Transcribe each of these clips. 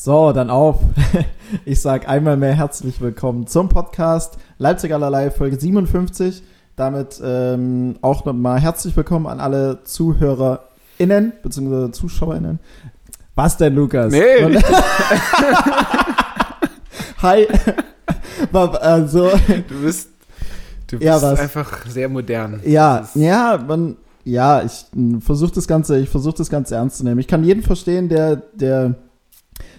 So, dann auf. Ich sage einmal mehr herzlich willkommen zum Podcast Leipzig allerlei Folge 57. Damit ähm, auch nochmal herzlich willkommen an alle ZuhörerInnen bzw. ZuschauerInnen. Was denn, Lukas? Nee. Hi. also, Du bist, du bist Ja, einfach sehr modern. Ja, ja, man, ja, ich versuche das Ganze, ich versuche das Ganze ernst zu nehmen. Ich kann jeden verstehen, der, der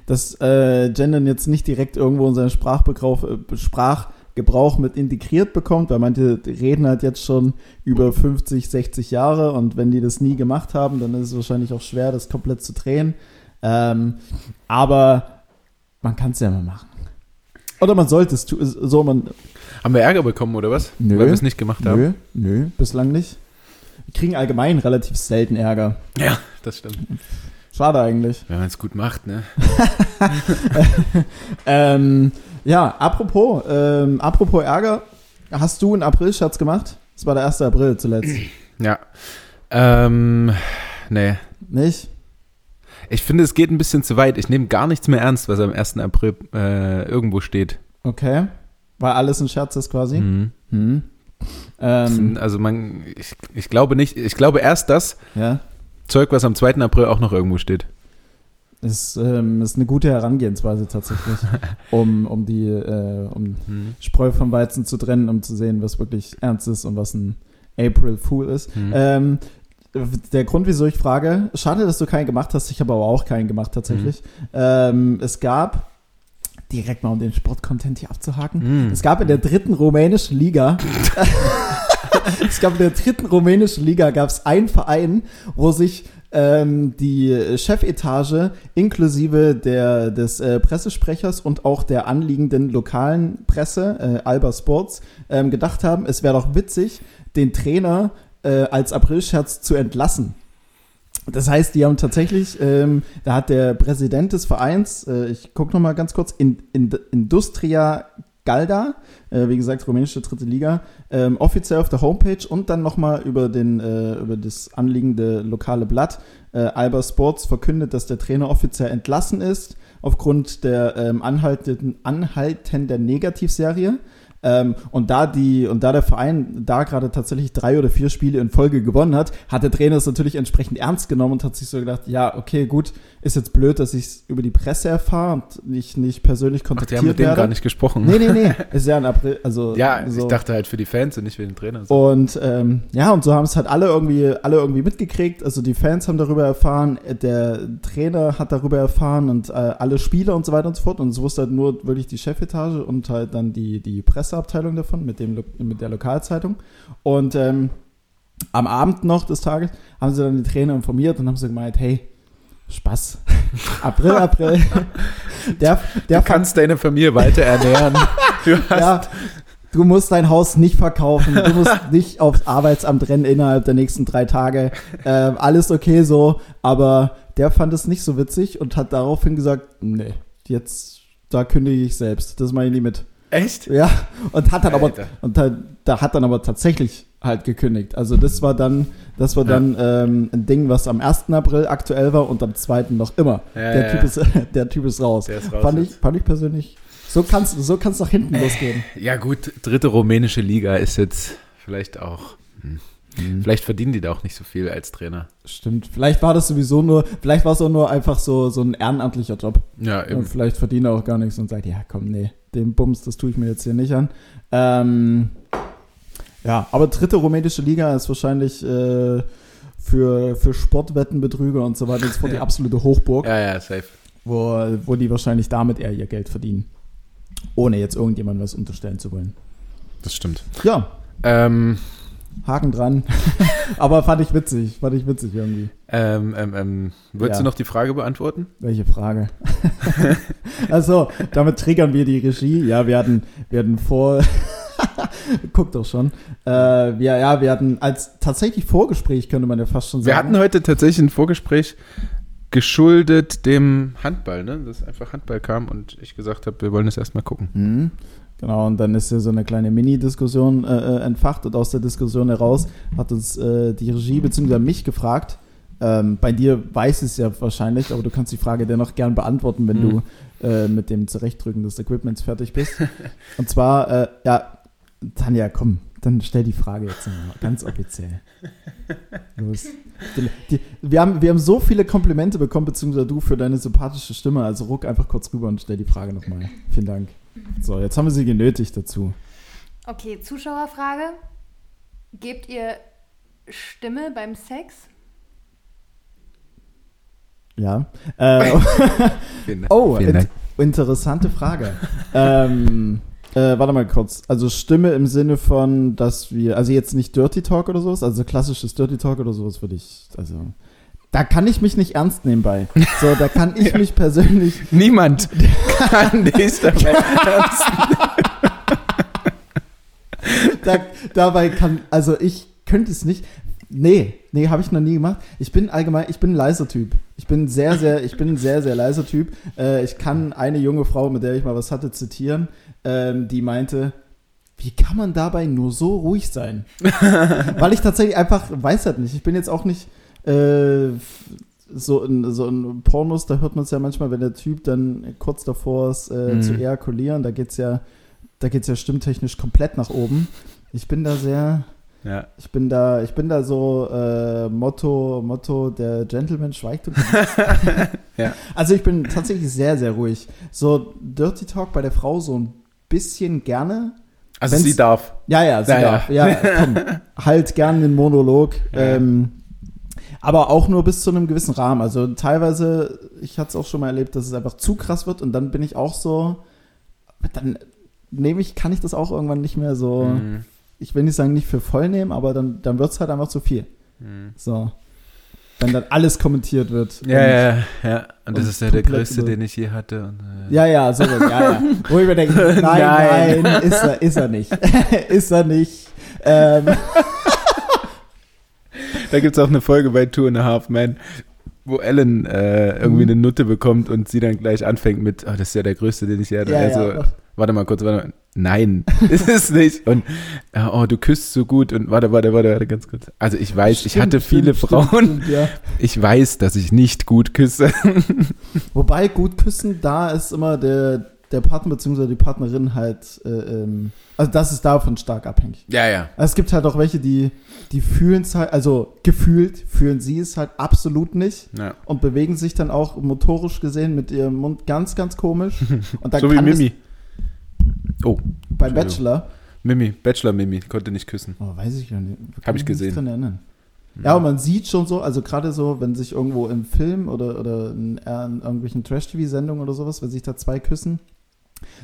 das äh, Gendern jetzt nicht direkt irgendwo in seinen Sprachgebrauch, äh, Sprachgebrauch mit integriert bekommt, weil manche reden halt jetzt schon über 50, 60 Jahre und wenn die das nie gemacht haben, dann ist es wahrscheinlich auch schwer, das komplett zu drehen. Ähm, aber man kann es ja mal machen. Oder man sollte es tun, so man, Haben wir Ärger bekommen oder was? Nö. Weil wir es nicht gemacht haben. Nö, nö, bislang nicht. Wir kriegen allgemein relativ selten Ärger. Ja, das stimmt. Schade eigentlich. Wenn man es gut macht, ne? Ähm, ja, apropos, ähm, apropos Ärger, hast du einen April-Scherz gemacht? Das war der 1. April zuletzt. Ja. Ähm, nee. Nicht? Ich finde, es geht ein bisschen zu weit. Ich nehme gar nichts mehr ernst, was am 1. April äh, irgendwo steht. Okay. Weil alles ein Scherz ist quasi. Mhm. Hm. Das Ähm, Also man, ich, ich glaube nicht, ich glaube erst das ja, Zeug, was am 2. April auch noch irgendwo steht. ist, ähm, ist eine gute Herangehensweise tatsächlich, um, um die äh, um Mhm. Spreu vom Weizen zu trennen, um zu sehen, was wirklich ernst ist und was ein April Fool ist. Mhm. Ähm, der Grund, wieso ich frage, schade, dass du keinen gemacht hast, ich habe aber auch keinen gemacht tatsächlich. Ähm, es gab, direkt mal um den Sportcontent hier abzuhaken, Mhm. es gab in der dritten rumänischen Liga, es gab in der dritten rumänischen Liga, gab es einen Verein, wo sich ähm, die Chefetage inklusive der, des äh, Pressesprechers und auch der anliegenden lokalen Presse, äh, Alba Sports, ähm, gedacht haben, es wäre doch witzig, den Trainer äh, als Aprilscherz zu entlassen. Das heißt, die haben tatsächlich, ähm, da hat der Präsident des Vereins, äh, ich gucke noch mal ganz kurz, in, in, Industria Galda, äh, wie gesagt, rumänische dritte Liga, ähm, offiziell auf der Homepage und dann noch mal über, äh, über das anliegende lokale Blatt äh, Alba Sports verkündet, dass der Trainer offiziell entlassen ist aufgrund der ähm, anhaltenden, anhaltenden Negativserie. Ähm, und da die und da der Verein da gerade tatsächlich drei oder vier Spiele in Folge gewonnen hat, hat der Trainer es natürlich entsprechend ernst genommen und hat sich so gedacht, ja, okay, gut, ist jetzt blöd, dass ich es über die Presse erfahre und nicht, nicht persönlich Ach, die kontaktiert haben mit dem werde. gar nicht gesprochen. Nee, nee, nee, ist ja ein April, also Ja, so. ich dachte halt für die Fans und nicht für den Trainer. So. Und ähm, ja, und so haben es halt alle irgendwie, alle irgendwie mitgekriegt. Also die Fans haben darüber erfahren, der Trainer hat darüber erfahren und äh, alle Spieler und so weiter und so fort. Und es wusste halt nur wirklich die Chefetage und halt dann die, die Presseabteilung davon mit, dem, mit der Lokalzeitung. Und ähm, am Abend noch des Tages haben sie dann den Trainer informiert und haben so gemeint, hey, Spaß. April, April. der, der du kannst deine Familie weiter ernähren. Du ja, du musst dein Haus nicht verkaufen, du musst nicht aufs Arbeitsamt rennen innerhalb der nächsten drei Tage. Ähm, alles okay so, aber der fand es nicht so witzig und hat daraufhin gesagt, nee, jetzt, da kündige ich selbst, das mache ich nie mit. Echt? Ja, und hat dann aber, Alter. und da, da hat dann aber tatsächlich halt gekündigt. Also das war dann, das war Ja. dann ähm, ein Ding, was am 1. April aktuell war und am 2. noch immer. Ja, der, typ. Ist, der Typ ist raus. Der ist raus fand, ich, fand ich persönlich, so kann's so kann's nach hinten losgehen. Ja gut, dritte rumänische Liga ist jetzt vielleicht auch. Hm. Vielleicht verdienen die da auch nicht so viel als Trainer. Stimmt. Vielleicht war das sowieso nur, vielleicht war es auch nur einfach so, so ein ehrenamtlicher Job. Ja, Und eben. vielleicht verdient er auch gar nichts und sagt, ja, komm, nee, den Bums, das tue ich mir jetzt hier nicht an. Ähm, ja, aber dritte rumänische Liga ist wahrscheinlich äh, für, für Sportwettenbetrüger und so weiter und so fort die absolute Hochburg, Ja, ja, safe. wo, wo die wahrscheinlich damit eher ihr Geld verdienen. Ohne jetzt irgendjemandem was unterstellen zu wollen. Das stimmt. Ja, Ähm, Haken dran. aber fand ich witzig, fand ich witzig irgendwie. ähm, ähm, ähm, würdest Ja. du noch die Frage beantworten? Welche Frage? also, damit triggern wir die Regie. Ja, wir hatten, wir hatten vor. Guck doch schon. Äh, wir, ja, wir hatten als tatsächlich Vorgespräch, könnte man ja fast schon sagen. Wir hatten heute tatsächlich ein Vorgespräch geschuldet dem Handball, ne? Dass einfach Handball kam und ich gesagt habe, wir wollen es erstmal gucken. Mhm. Genau, und dann ist hier so eine kleine Mini-Diskussion äh, äh, entfacht und aus der Diskussion heraus hat uns äh, die Regie bzw. mich gefragt, Ähm, bei dir weiß es ja wahrscheinlich, aber du kannst die Frage dennoch gern beantworten, wenn Mhm. du äh, mit dem Zurechtdrücken des Equipments fertig bist. Und zwar, äh, ja, Tanja, komm, dann stell die Frage jetzt mal ganz offiziell. Los. Die, die, wir, haben, wir haben so viele Komplimente bekommen, beziehungsweise du für deine sympathische Stimme. Also ruck einfach kurz rüber und stell die Frage nochmal. Vielen Dank. So, jetzt haben wir sie genötigt dazu. Okay, Zuschauerfrage. Gebt ihr Stimme beim Sex? Ja. Äh, oh, in, interessante Frage. ähm, äh, warte mal kurz. Also Stimme im Sinne von, dass wir, also jetzt nicht Dirty Talk oder sowas, also klassisches Dirty Talk oder sowas würde ich, also da kann ich mich nicht ernst nehmen bei. So, da kann ich mich persönlich Niemand kann dich dabei ernst da, dabei kann, also ich könnte es nicht. Nee, nee, habe ich noch nie gemacht. Ich bin allgemein, ich bin ein leiser Typ. Ich bin sehr, sehr, ich bin ein sehr, sehr leiser Typ. Äh, ich kann eine junge Frau, mit der ich mal was hatte, zitieren, ähm, die meinte, wie kann man dabei nur so ruhig sein? Weil ich tatsächlich einfach weiß halt nicht. Ich bin jetzt auch nicht äh, so in, so in Pornos, da hört man es ja manchmal, wenn der Typ dann kurz davor ist, äh, Mhm. zu ejakulieren, da geht's ja, da geht's ja stimmtechnisch komplett nach oben. Ich bin da sehr, Ja. ich bin da, ich bin da so äh, Motto, Motto, der Gentleman schweigt und Ja. Also ich bin tatsächlich sehr, sehr ruhig. So Dirty Talk bei der Frau so ein bisschen gerne. Also sie darf. Ja, ja, sie Ja, ja. darf. Ja, komm, halt gern den Monolog. Ja. Ähm, aber auch nur bis zu einem gewissen Rahmen. Also teilweise, ich hatte es auch schon mal erlebt, dass es einfach zu krass wird und dann bin ich auch so, dann nehme ich, kann ich das auch irgendwann nicht mehr so, Mhm. ich will nicht sagen, nicht für voll nehmen, aber dann, dann wird es halt einfach zu viel. Mhm. So. Wenn dann alles kommentiert wird. Ja, ja, ja. Und das und ist ja der größte, den ich je hatte. Und, äh, Ja, ja, so ja, ja. Wo ich mir denke, nein, nein, Nein. ist er, ist er nicht. ist er nicht. Ähm, Da gibt es auch eine Folge bei Two and a Half Men, wo Ellen äh, irgendwie Mhm. eine Nutte bekommt und sie dann gleich anfängt mit, oh, das ist ja der größte, den ich je hatte. ja, also, ja. Warte mal kurz, warte mal. Nein, ist es nicht. Und ja, oh, du küsst so gut und warte, warte, warte, warte ganz kurz. Also ich weiß, ich Stimmt, hatte viele stimmt, Frauen. Stimmt, ja. Ich weiß, dass ich nicht gut küsse. Wobei gut küssen, da ist immer der, der Partner bzw. die Partnerin halt, äh, ähm, also das ist davon stark abhängig. Ja, ja. Also es gibt halt auch welche, die, die fühlen es halt, also gefühlt fühlen sie es halt absolut nicht ja. und bewegen sich dann auch motorisch gesehen mit ihrem Mund ganz, ganz komisch. Und dann So wie kann es Mimi. Oh, beim. Bachelor, Mimi, Bachelor Mimi, konnte nicht küssen. Oh, weiß ich gar nicht. Kann Hab ich gesehen. dran erinnern. Ja, und man sieht schon so, also gerade so, wenn sich irgendwo im Film oder, oder in, äh, in irgendwelchen Trash-TV-Sendungen oder sowas, wenn sich da zwei küssen,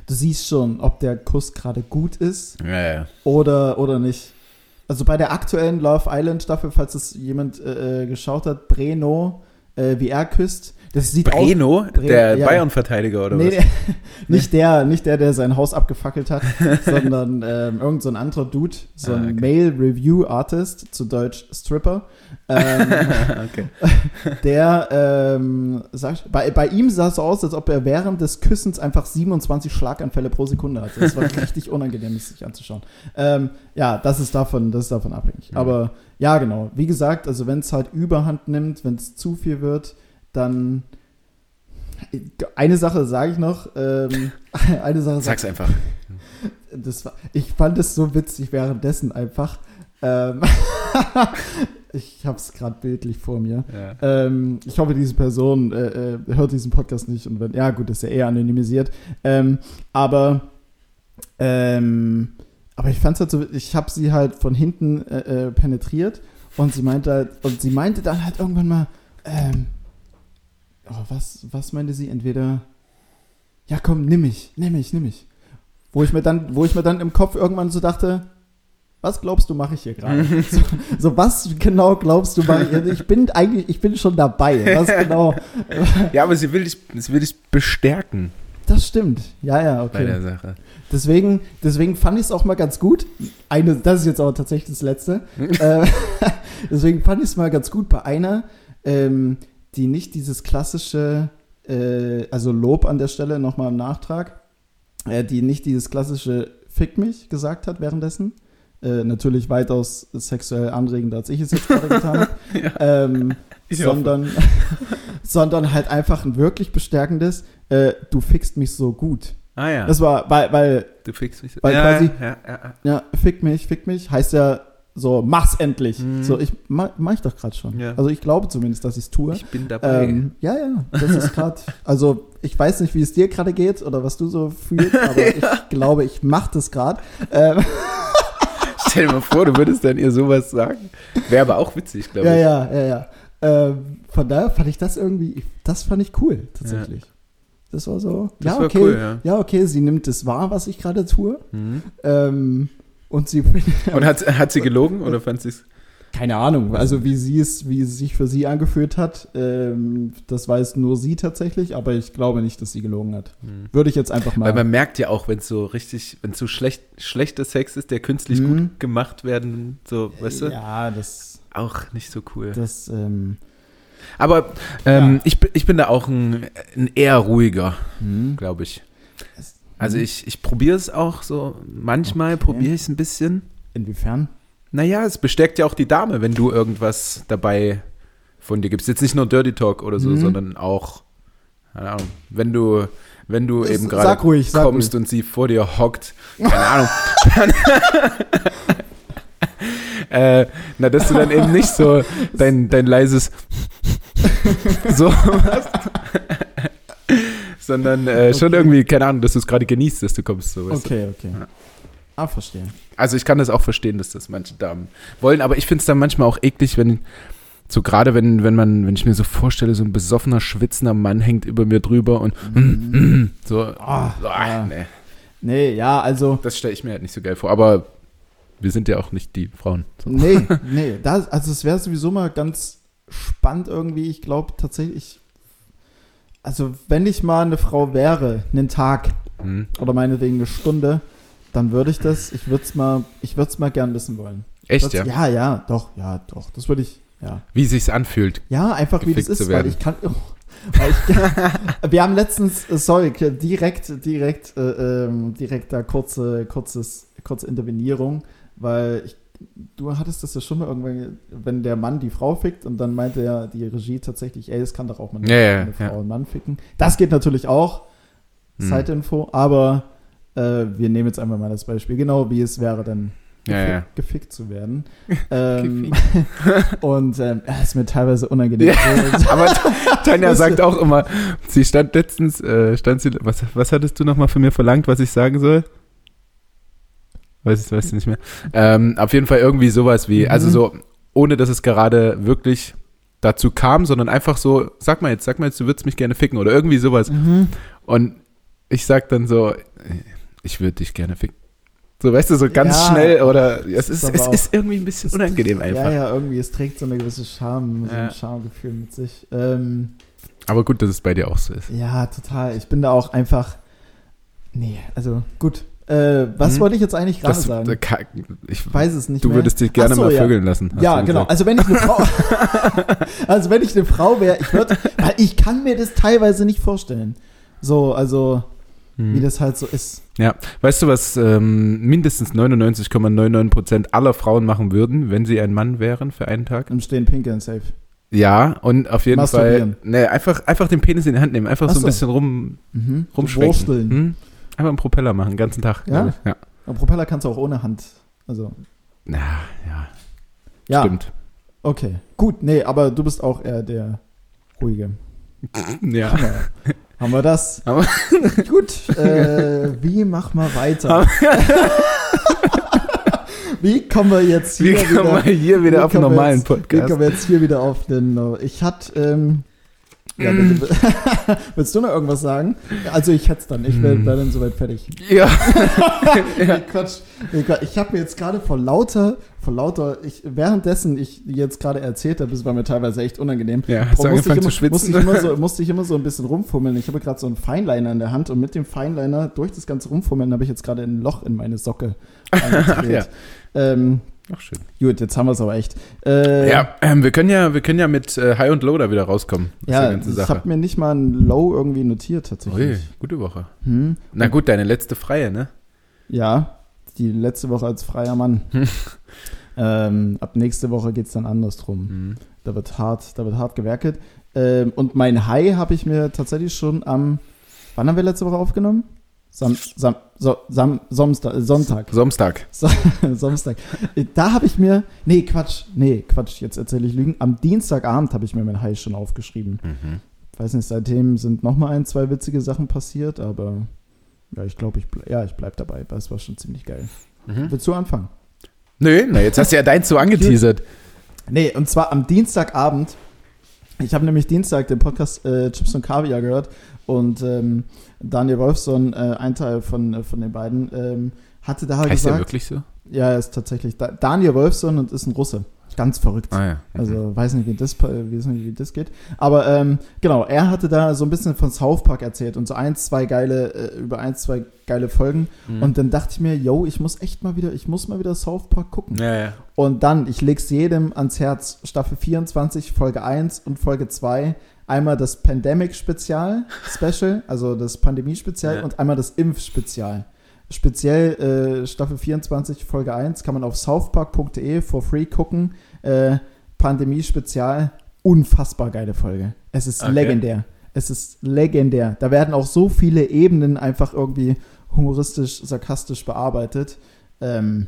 du siehst schon, ob der Kuss gerade gut ist Ja, ja. oder, oder nicht. Also bei der aktuellen Love Island Staffel, falls es jemand äh, äh, geschaut hat, Breno, äh, wie er küsst, das sieht aus. Breno, Bre- der ja. Bayern-Verteidiger oder Nee, was? der, nicht der, nicht der, der sein Haus abgefackelt hat, sondern ähm, irgend so ein anderer Dude, so Ah, ein okay. Male Review Artist, zu Deutsch Stripper. Ähm, okay. der, ähm, sagt, bei, bei ihm sah es so aus, als ob er während des Küssens einfach 27 Schlaganfälle pro Sekunde hatte. Das war richtig unangenehm, das sich anzuschauen. Ähm, ja, das ist davon, das ist davon abhängig. Mhm. Aber ja, genau. Wie gesagt, also wenn es halt Überhand nimmt, wenn es zu viel wird, dann eine Sache sage ich noch. Ähm, eine Sache sag, Sag's einfach. das war, ich fand es so witzig währenddessen einfach. Ähm, ich habe es gerade bildlich vor mir. Ja. Ähm, ich hoffe, diese Person äh, äh, hört diesen Podcast nicht und wenn, ja gut, ist ja eher anonymisiert. Ähm, aber, ähm, aber ich fand es halt so, ich habe sie halt von hinten äh, äh, penetriert und sie meinte halt, und sie meinte dann halt irgendwann mal, ähm, oh, was, was meinte sie? Entweder, ja komm, nimm mich, nimm mich, nimm mich. Wo ich mir dann, wo ich mir dann im Kopf irgendwann so dachte, was glaubst du, mache ich hier gerade? so, so, was genau glaubst du, mache ich hier? Ich bin eigentlich, ich bin schon dabei. Was genau? ja, aber sie will dich, sie will dich bestärken Das stimmt. Ja, ja, bei der okay. Sache. Deswegen, deswegen fand ich es auch mal ganz gut. Eine, das ist jetzt aber tatsächlich das Letzte. äh, deswegen fand ich es mal ganz gut bei einer, ähm, die nicht dieses klassische, äh, also Lob an der Stelle nochmal im Nachtrag, äh, die nicht dieses klassische Fick mich gesagt hat währenddessen. Äh, natürlich weitaus sexuell anregender, als ich es jetzt gerade getan habe. ähm, Ich hoffe. sondern, sondern halt einfach ein wirklich bestärkendes, äh, du fickst mich so gut. Ah ja, Das war, weil, weil, du fixst mich. so- weil ja, quasi- ja, ja, ja. ja, fick mich, fick mich, heißt ja so, mach's endlich. Mhm. So, ich mach, mach ich doch gerade schon. Ja. Also ich glaube zumindest, dass ich es tue. Ich bin dabei. Ähm, ja, ja, das ist gerade, also ich weiß nicht, wie es dir gerade geht oder was du so fühlst, aber ich glaube, ich mache das gerade. Ähm, Stell dir mal vor, du würdest dann ihr sowas sagen. Wäre aber auch witzig, glaube ja, ich. ja, ja, ja. Ähm, von daher fand ich das irgendwie, das fand ich cool, tatsächlich. Das war so, Das ja, war okay, cool, ja. okay, sie nimmt es wahr, was ich gerade tue. Mhm. Ähm, und sie, Und hat, hat sie gelogen oder fand sie es? keine Ahnung, also wie sie es, wie es sich für sie angefühlt hat, ähm, das weiß nur sie tatsächlich, aber ich glaube nicht, dass sie gelogen hat. Würde ich jetzt einfach mal. Weil man merkt ja auch, wenn es so richtig, wenn es so schlecht, schlechter Sex ist, der künstlich Mhm. gut gemacht werden, so, weißt du, Ja, das, auch nicht so cool. das, ähm, Aber ähm, Ja. ich, bin- ich bin da auch ein, ein eher ruhiger, hm. glaube ich. Es- Also ich, ich probiere es auch so, manchmal Okay. probiere ich es ein bisschen. inwiefern? Naja, es bestärkt ja auch die Dame, wenn du irgendwas dabei von dir gibst. Jetzt nicht nur Dirty Talk oder so, Mhm. sondern auch, keine Ahnung, wenn du, wenn du eben gerade ruhig, kommst und sie vor dir hockt, keine Ahnung. äh, na, dass du dann eben nicht so dein, dein leises so machst, sondern äh, schon Okay. irgendwie, keine Ahnung, dass du es gerade genießt, dass du kommst. So? Okay, okay. Ja. Ah, verstehe. Also ich kann das auch verstehen, dass das manche Damen wollen, aber ich finde es dann manchmal auch eklig, wenn so gerade wenn wenn man wenn ich mir so vorstelle, so ein besoffener schwitzender Mann hängt über mir drüber und so Ah, so, ja. ah, nee, Nee, ja, also, das stelle ich mir halt nicht so geil vor, aber wir sind ja auch nicht die Frauen. So. nee, nee, das, also es wäre sowieso mal ganz spannend irgendwie. Ich glaube tatsächlich, also wenn ich mal eine Frau wäre, einen Tag Hm. oder meinetwegen eine Stunde, dann würde ich das, ich würde es mal, ich würde es mal gern wissen wollen. Echt, ja? Ja, ja, doch, ja, doch, das würde ich, ja. Wie sich's anfühlt. Ja, einfach wie das ist, weil ich kann. Oh, weil ich, wir haben letztens, äh, sorry, direkt, direkt, äh, ähm, direkt da kurze, kurzes, kurze Intervenierung, weil ich, du hattest das ja schon mal irgendwann, wenn der Mann die Frau fickt und dann meinte ja die Regie tatsächlich, ey, das kann doch auch mal eine, Ja, ja, eine Frau ja. und Mann ficken. Das geht natürlich auch, Hm. Zeitinfo, aber äh, wir nehmen jetzt einfach mal das Beispiel, genau wie es wäre dann Ja, gefick, ja. gefickt zu werden. ähm, und ähm, ja, ist mir teilweise unangenehm. Aber Tanja sagt auch immer, sie stand letztens, äh, stand sie, was, was hattest du nochmal von mir verlangt, was ich sagen soll? Weiß, weißt du nicht mehr. Ähm, auf jeden Fall irgendwie sowas wie, Mhm. also so, ohne dass es gerade wirklich dazu kam, sondern einfach so, sag mal jetzt, sag mal jetzt, du würdest mich gerne ficken oder irgendwie sowas. Mhm. Und ich sag dann so, ich würde dich gerne ficken. So, weißt du, so ganz Ja, schnell oder es ist, es ist irgendwie ein bisschen unangenehm einfach. Ja, ja, irgendwie, es trägt so eine gewisse Scham, so Ja. ein Schamgefühl mit sich. Ähm, Aber gut, dass es bei dir auch so ist. ja, total. Ich bin da auch einfach. Nee, also gut. Äh, was Mhm. wollte ich jetzt eigentlich gerade Das, sagen? kann- ich weiß es nicht Du mehr. würdest dich gerne so, mal ja. vögeln lassen. Ja, genau. gesagt. Also wenn ich eine Frau, also wenn ich eine Frau wäre, ich würde, weil ich kann mir das teilweise nicht vorstellen. So, also Hm. wie das halt so ist. Ja, weißt du, was ähm, mindestens 99,99% aller Frauen machen würden, wenn sie ein Mann wären für einen Tag? Im Stehen pinkeln safe. Ja, und auf jeden Fall, ne, einfach, einfach den Penis in die Hand nehmen, einfach Ach so ein so. bisschen rum, Mhm. rumschwenken. Einfach einen Propeller machen, den ganzen Tag. Ja? Ja. Aber Propeller kannst du auch ohne Hand. Also, Na, ja, ja. stimmt. Okay. Gut, nee, aber du bist auch eher der ruhige. Ja. Haben wir, haben wir das? Aber- Gut, äh, wie machen wir weiter? wie kommen wir jetzt Wie hier wir wieder, hier wieder wie auf einen wir normalen jetzt, Wie Podcast? kommen wir jetzt hier wieder auf den. Ich hatte. Ähm, ja, Mm. bitte, willst du noch irgendwas sagen? Also ich hätte es dann. Ich wäre Mm. dann soweit fertig. Ja. Nee, Quatsch. Ich habe mir jetzt gerade vor lauter, vor lauter, ich, währenddessen ich jetzt gerade erzählt habe, das war mir teilweise echt unangenehm. Ja, hast du musste, ich zu immer, musste, schwitzen? ich immer so, musste ich immer so ein bisschen rumfummeln. Ich habe gerade so einen Feinliner in der Hand und mit dem Feinliner durch das ganze Rumfummeln habe ich jetzt gerade ein Loch in meine Socke eingedreht. ähm, Ach, schön. gut, jetzt haben wir es aber echt. Äh, Ja, ähm, wir können ja, wir können ja mit äh, High und Low da wieder rauskommen. ja ich habe mir nicht mal ein Low irgendwie notiert Ui, tatsächlich. gute Woche. Hm? Na gut, deine letzte freie, ne? Ja, die letzte Woche als freier Mann. ähm, ab nächste Woche geht es dann andersrum. Mhm. da wird hart, da wird hart gewerkelt. Ähm, und mein High habe ich mir tatsächlich schon am, wann haben wir letzte Woche aufgenommen? Sam, Sam, so, Sam, Samstag, Sonntag. Samstag. So, Samstag. Da habe ich mir, nee, Quatsch, nee, Quatsch, jetzt erzähle ich Lügen. Am Dienstagabend habe ich mir mein High schon aufgeschrieben. Mhm. Weiß nicht, seitdem sind noch mal ein, zwei witzige Sachen passiert, aber ja, ich glaube, ich, ja, ich bleib dabei. Das war schon ziemlich geil. Mhm. Willst du anfangen? Nö, na jetzt hast du ja deins so angeteasert. Nee, und zwar am Dienstagabend. Ich habe nämlich Dienstag den Podcast äh, Chips und Kaviar gehört und ähm, Daniel Wolfson, äh, ein Teil von, äh, von den beiden, ähm, hatte da halt Heißt der gesagt, wirklich so? ja, er ist tatsächlich da, Daniel Wolfson und ist ein Russe. Ganz verrückt. Ah ja. Mhm. Also weiß nicht, wie das, weiß nicht, wie das geht. Aber ähm, genau, er hatte da so ein bisschen von South Park erzählt und so ein, zwei geile, äh, über ein, zwei geile Folgen. Mhm. Und dann dachte ich mir, yo, ich muss echt mal wieder, ich muss mal wieder South Park gucken. ja, ja. Und dann, ich leg's jedem ans Herz, Staffel 24, Folge 1 und Folge 2. Einmal das Pandemic-Spezial, Special, also das Pandemie-Spezial Ja. und einmal das Impf-Spezial. Speziell äh, Staffel 24, Folge 1 kann man auf southpark.de for free gucken. Äh, Pandemie-Spezial, unfassbar geile Folge. Es ist Okay. legendär. Es ist legendär. Da werden auch so viele Ebenen einfach irgendwie humoristisch, sarkastisch bearbeitet. Ähm,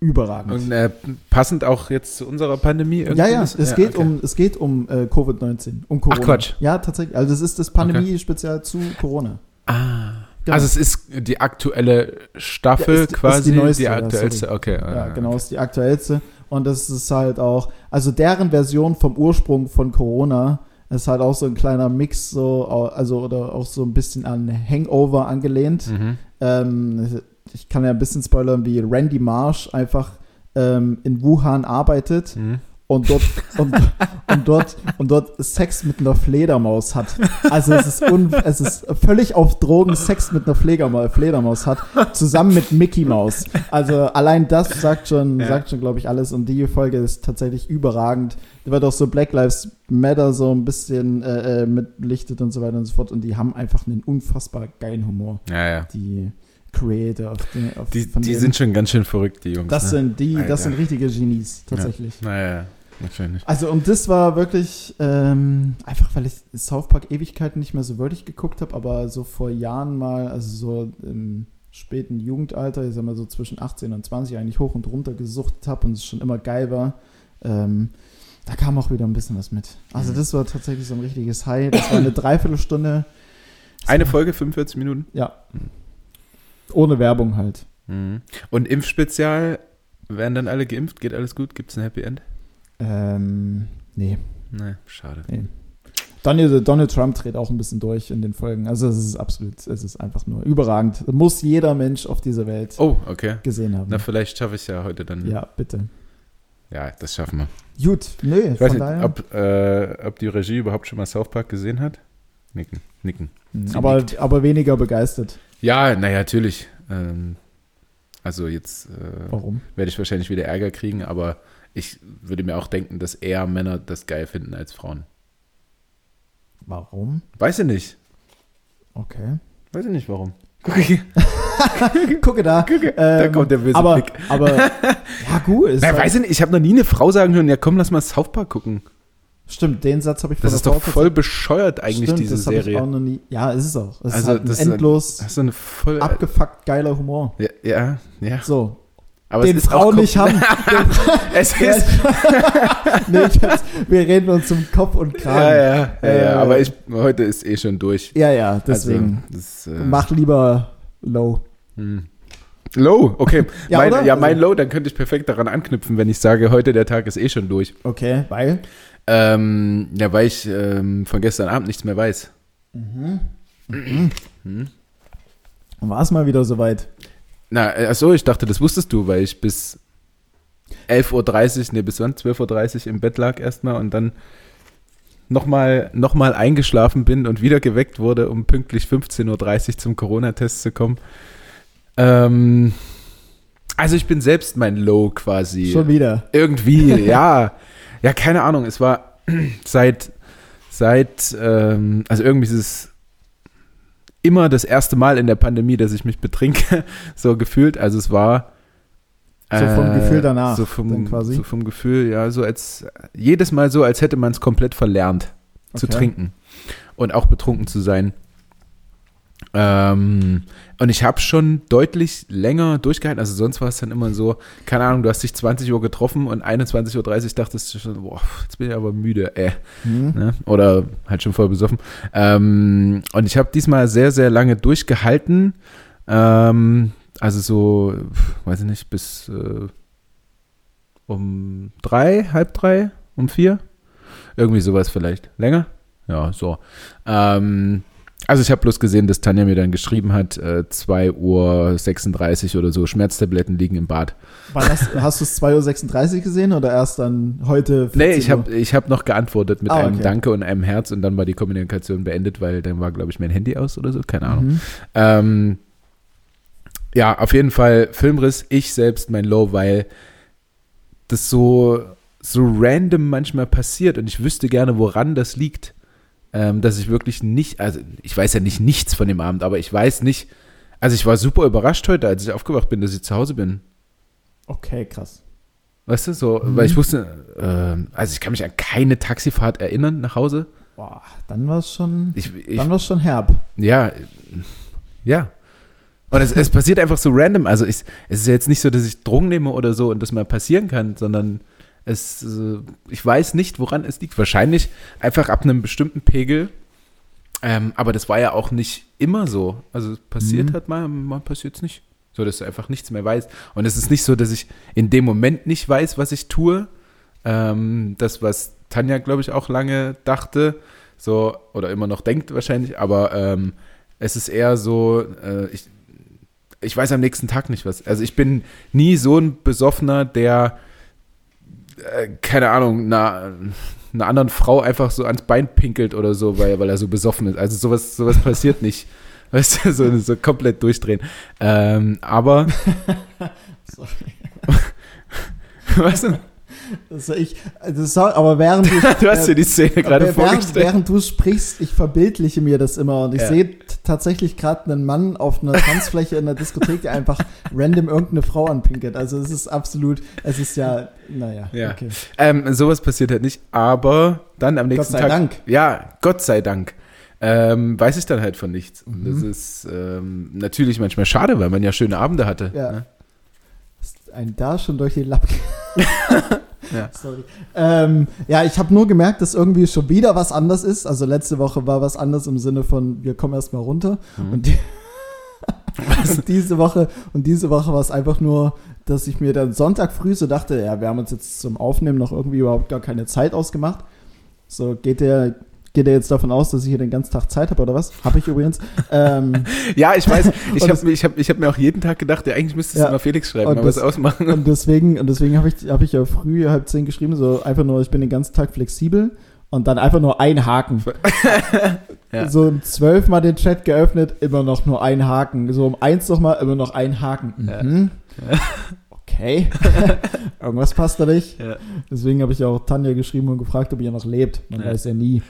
überragend. Und äh, passend auch jetzt zu unserer Pandemie irgendwie? Ja, ja, es geht okay. um, es geht um äh, Covid-19, um Corona. Quatsch. Ja, tatsächlich. Also es ist das Pandemie-Spezial zu Corona. Ah. Genau. Also es ist die aktuelle Staffel Ja, ist- ist quasi, die neueste, ja, aktuellste. okay. Ja, ah, genau, ist die aktuellste. Und das ist halt auch, also deren Version vom Ursprung von Corona ist halt auch so ein kleiner Mix, so, also oder auch so ein bisschen an Hangover angelehnt. Mhm. Ähm, ich kann ja ein bisschen spoilern, wie Randy Marsh einfach ähm, in Wuhan arbeitet Mhm. Und dort und, und dort und dort Sex mit einer Fledermaus hat. Also es ist un, es ist völlig auf Drogen Sex mit einer Fledermaus, Fledermaus hat zusammen mit Mickey Maus. Also allein das sagt schon Ja. sagt schon glaube ich alles und die Folge ist tatsächlich überragend. Da wird auch so Black Lives Matter so ein bisschen äh, äh, mitbelichtet und so weiter und so fort und die haben einfach einen unfassbar geilen Humor. Ja, ja. Die Creator auf den, auf Die, die sind schon ganz schön verrückt, die Jungs. das ne? sind die, Alter. das sind richtige Genies tatsächlich. Naja, wahrscheinlich. Also und das war wirklich ähm, einfach, weil ich South Park Ewigkeiten nicht mehr so wirklich geguckt habe, aber so vor Jahren mal, also so im späten Jugendalter, ich sag mal so zwischen 18 und 20 eigentlich hoch und runter gesucht habe und es schon immer geil war. Ähm, da kam auch wieder ein bisschen was mit. Also Mhm. das war tatsächlich so ein richtiges High. Das war eine Dreiviertelstunde. Eine Folge, 45 Minuten. Ja. Ohne Werbung halt. Mhm. Und Impfspezial, werden dann alle geimpft? Geht alles gut? Gibt es ein Happy End? Ähm, nee. Nee, schade. Donald, Donald Trump dreht auch ein bisschen durch in den Folgen. Also es ist absolut, es ist einfach nur überragend. Muss jeder Mensch auf dieser Welt Oh, okay. gesehen haben. Na, vielleicht schaffe ich es ja heute dann. ja, bitte. Ja, das schaffen wir. Gut, nö, Ich weiß nicht, daher. ob, äh, ob die Regie überhaupt schon mal South Park gesehen hat. Nicken, nicken. Hm, sie aber, nickt. aber weniger begeistert. Ja, naja, natürlich. Ähm, also jetzt äh, Warum? werde ich wahrscheinlich wieder Ärger kriegen, aber ich würde mir auch denken, dass eher Männer das geil finden als Frauen. Warum? Weiß ich nicht. Okay. Weiß ich nicht warum. Gucke da. da Ähm, kommt der böse aber, Blick. aber, ja gut. Ist Na, halt- weiß ich nicht, ich habe noch nie eine Frau sagen hören, ja komm, lass mal South Park gucken. Stimmt, den Satz habe ich Das ist doch voll bescheuert eigentlich, Stimmt, diese das hab Ich auch Serie. noch nie, ja, ist es auch. Es Also, ist halt das ist ein- endlos Das ist eine voll. abgefuckt geiler Humor. ja, ja, ja. So, Aber den Frauen nicht haben. Es ist. nee, hab's, wir reden uns zum Kopf und Kragen. Ja, ja, ja, Äh, ja, aber ich, heute ist eh schon durch. Ja, ja, deswegen. Also, das, äh, Mach lieber low. hm. Low, okay. Ja, mein, oder? ja, mein Low, dann könnte ich perfekt daran anknüpfen, wenn ich sage, heute der Tag ist eh schon durch. Okay, weil. Ähm, ja, weil ich ähm, von gestern Abend nichts mehr weiß. War es mal wieder soweit. Na, äh, achso, ich dachte, das wusstest du, weil ich bis 11.30 Uhr, nee, bis wann? 12.30 Uhr im Bett lag erstmal und dann nochmal noch mal eingeschlafen bin und wieder geweckt wurde, um pünktlich 15.30 Uhr zum Corona-Test zu kommen. Ähm, also ich bin selbst mein Low quasi. Schon wieder. Irgendwie, ja. Ja, keine Ahnung. Es war seit, seit, ähm, also irgendwie ist es immer das erste Mal in der Pandemie, dass ich mich betrinke, so gefühlt. Also es war, So vom Äh, Gefühl danach So vom, so vom Gefühl, ja, so als jedes Mal so, als hätte man es komplett verlernt zu Okay. trinken und auch betrunken zu sein. Ähm, und ich habe schon deutlich länger durchgehalten. Also sonst war es dann immer so, keine Ahnung, du hast dich 20 Uhr getroffen und 21.30 Uhr dachtest du schon, boah, jetzt bin ich aber müde, äh. Hm. Ne? Oder halt schon voll besoffen. Ähm, und ich habe diesmal sehr, sehr lange durchgehalten. Ähm, also so, weiß ich nicht, bis äh, um drei, halb drei, um vier. Irgendwie sowas vielleicht. Länger? Ja, so. Ähm, also ich habe bloß gesehen, dass Tanja mir dann geschrieben hat, äh, 2 Uhr 36 oder so, Schmerztabletten liegen im Bad. Das, hast du es 2.36 Uhr gesehen oder erst dann heute? 14 Nee, ich habe ich hab noch geantwortet mit Ah, einem okay. Danke und einem Herz und dann war die Kommunikation beendet, weil dann war, glaube ich, mein Handy aus oder so, keine Ahnung. Mhm. Ähm, ja, auf jeden Fall Filmriss, ich selbst mein Low, weil das so, so random manchmal passiert und ich wüsste gerne, woran das liegt. Ähm, dass ich wirklich nicht, also ich weiß ja nicht nichts von dem Abend, aber ich weiß nicht, also ich war super überrascht heute, als ich aufgewacht bin, dass ich zu Hause bin. Okay, krass. Weißt du, so, Mhm. weil ich wusste, ähm, also ich kann mich an keine Taxifahrt erinnern nach Hause. Boah, dann war es schon, Ich, ich, dann war's schon herb. ja, ja. Und es, es passiert einfach so random. Also ich, es ist ja jetzt nicht so, dass ich Drogen nehme oder so und das mal passieren kann, sondern es, äh, ich weiß nicht, woran es liegt. Wahrscheinlich einfach ab einem bestimmten Pegel. Ähm, aber das war ja auch nicht immer so. Also es passiert Mhm. halt mal, mal passiert es nicht. So, dass du einfach nichts mehr weißt. Und es ist nicht so, dass ich in dem Moment nicht weiß, was ich tue. Ähm, das, was Tanja, glaube ich, auch lange dachte, so, oder immer noch denkt wahrscheinlich, aber ähm, es ist eher so, äh, ich, ich weiß am nächsten Tag nicht was. Also ich bin nie so ein Besoffener, der, äh, keine Ahnung, einer, einer anderen Frau einfach so ans Bein pinkelt oder so, weil, weil er so besoffen ist. Also sowas, sowas passiert nicht. Weißt du, so, so komplett durchdrehen. Ähm, aber, Sorry. was denn? War ich, das war, aber während du, Du hast dir die Szene gerade während, während du sprichst, ich verbildliche mir das immer und ich Ja. sehe tatsächlich gerade einen Mann auf einer Tanzfläche in der Diskothek, der einfach random irgendeine Frau anpinkelt. Also es ist absolut, es ist ja, naja, Ja. okay. Ähm, sowas passiert halt nicht, aber dann am nächsten sei Tag. Dank. Ja, Gott sei Dank. Ähm, weiß ich dann halt von nichts. Und Mhm. das ist ähm, natürlich manchmal schade, weil man ja schöne Abende hatte. Ja. ne? Ist ein da schon durch die Lappe. Ja. Sorry. Ähm, ja, ich habe nur gemerkt, dass irgendwie schon wieder was anders ist. Also letzte Woche war was anders im Sinne von, wir kommen erstmal runter. Mhm. Und, die und diese Woche und diese Woche war es einfach nur, dass ich mir dann Sonntag früh so dachte, ja, wir haben uns jetzt zum Aufnehmen noch irgendwie überhaupt gar keine Zeit ausgemacht. So geht der Geht er jetzt davon aus, dass ich hier den ganzen Tag Zeit habe oder was? Habe ich übrigens. ähm, Ja, ich weiß, ich habe ich hab, ich hab mir auch jeden Tag gedacht, ja, eigentlich müsstest Ja. du mal Felix schreiben, was das- ausmachen. Und deswegen, und deswegen habe ich, hab ich ja früh halb zehn geschrieben, so einfach nur, ich bin den ganzen Tag flexibel und dann einfach nur ein Haken. Ja. So um zwölf Mal den Chat geöffnet, immer noch nur ein Haken. So um eins noch mal, immer noch ein Haken. Ja. Mhm. Okay. Irgendwas passt da nicht. Ja. Deswegen habe ich ja auch Tanja geschrieben und gefragt, ob ihr noch lebt. Man Ja. weiß ja nie.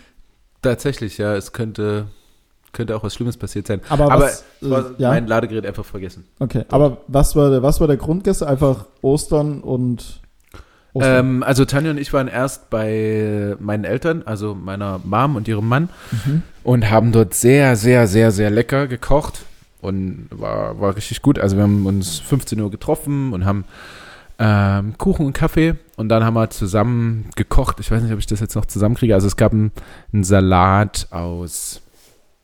Tatsächlich, ja, es könnte, könnte auch was Schlimmes passiert sein. Aber, Aber was, äh, ja, mein Ladegerät einfach vergessen. okay. Aber was war, der, was war der Grund gestern? Einfach Ostern und Ostern. Ähm, also Tanja und ich waren erst bei meinen Eltern, also meiner Mom und ihrem Mann, Mhm. und haben dort sehr, sehr, sehr, sehr lecker gekocht und war, war richtig gut. Also wir haben uns 15 Uhr getroffen und haben ähm, Kuchen und Kaffee und dann haben wir zusammen gekocht. Ich weiß nicht, ob ich das jetzt noch zusammenkriege. Also es gab einen, einen Salat aus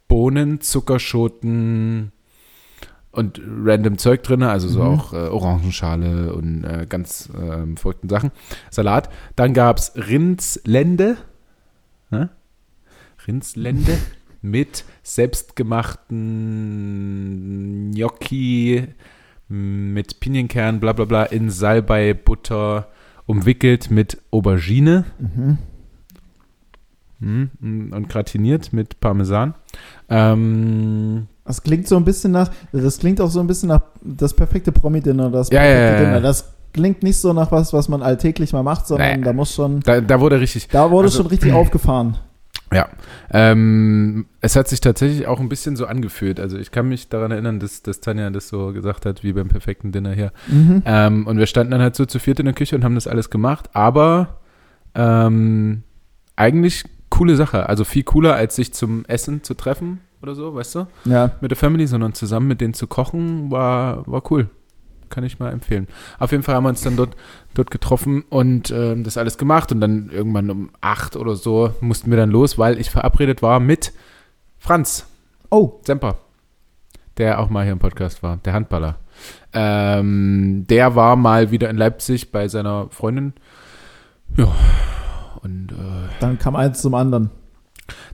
Bohnen, Zuckerschoten und random Zeug drin, also so Mhm. auch äh, Orangenschale und äh, ganz ähm, verrückten Sachen. Salat. Dann gab es Rindslende. Ne? Rindslende mit selbstgemachten Gnocchi mit Pinienkern, bla bla bla, in Salbei, Butter, umwickelt mit Aubergine Mhm. mm, und gratiniert mit Parmesan. Ähm, Das klingt so ein bisschen nach, das klingt auch so ein bisschen nach das perfekte Promi-Dinner, das Ja, perfekte ja, ja, ja. Dinner. Das klingt nicht so nach was, was man alltäglich mal macht, sondern Nee. da muss schon, da, da wurde richtig, da wurde Also- schon richtig aufgefahren. Ja, ähm, es hat sich tatsächlich auch ein bisschen so angefühlt. Also ich kann mich daran erinnern, dass, dass Tanja das so gesagt hat, wie beim perfekten Dinner hier. Mhm. Ähm, und wir standen dann halt so zu viert in der Küche und haben das alles gemacht. Aber ähm, eigentlich coole Sache. Also viel cooler, als sich zum Essen zu treffen oder so, weißt du, Ja. mit der Family, sondern zusammen mit denen zu kochen, war, war cool. Kann ich mal empfehlen. Auf jeden Fall haben wir uns dann dort, dort getroffen und ähm, das alles gemacht. Und dann irgendwann um acht oder so mussten wir dann los, weil ich verabredet war mit Franz Oh, Semper, der auch mal hier im Podcast war, der Handballer. Ähm, der war mal wieder in Leipzig bei seiner Freundin. Ja. Und äh, dann kam eins zum anderen.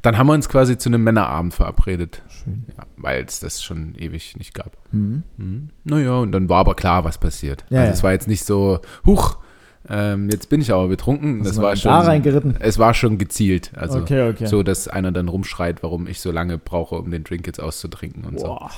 Dann haben wir uns quasi zu einem Männerabend verabredet. Ja, weil es das schon ewig nicht gab. Mhm. Mhm. Naja, und dann war aber klar, was passiert. Ja, also ja. es war jetzt nicht so, huch, ähm, jetzt bin ich aber betrunken. Das Also war da schon, reingeritten. es war schon gezielt. Also okay, okay. so, dass einer dann rumschreit, warum ich so lange brauche, um den Drink jetzt auszutrinken und Boah.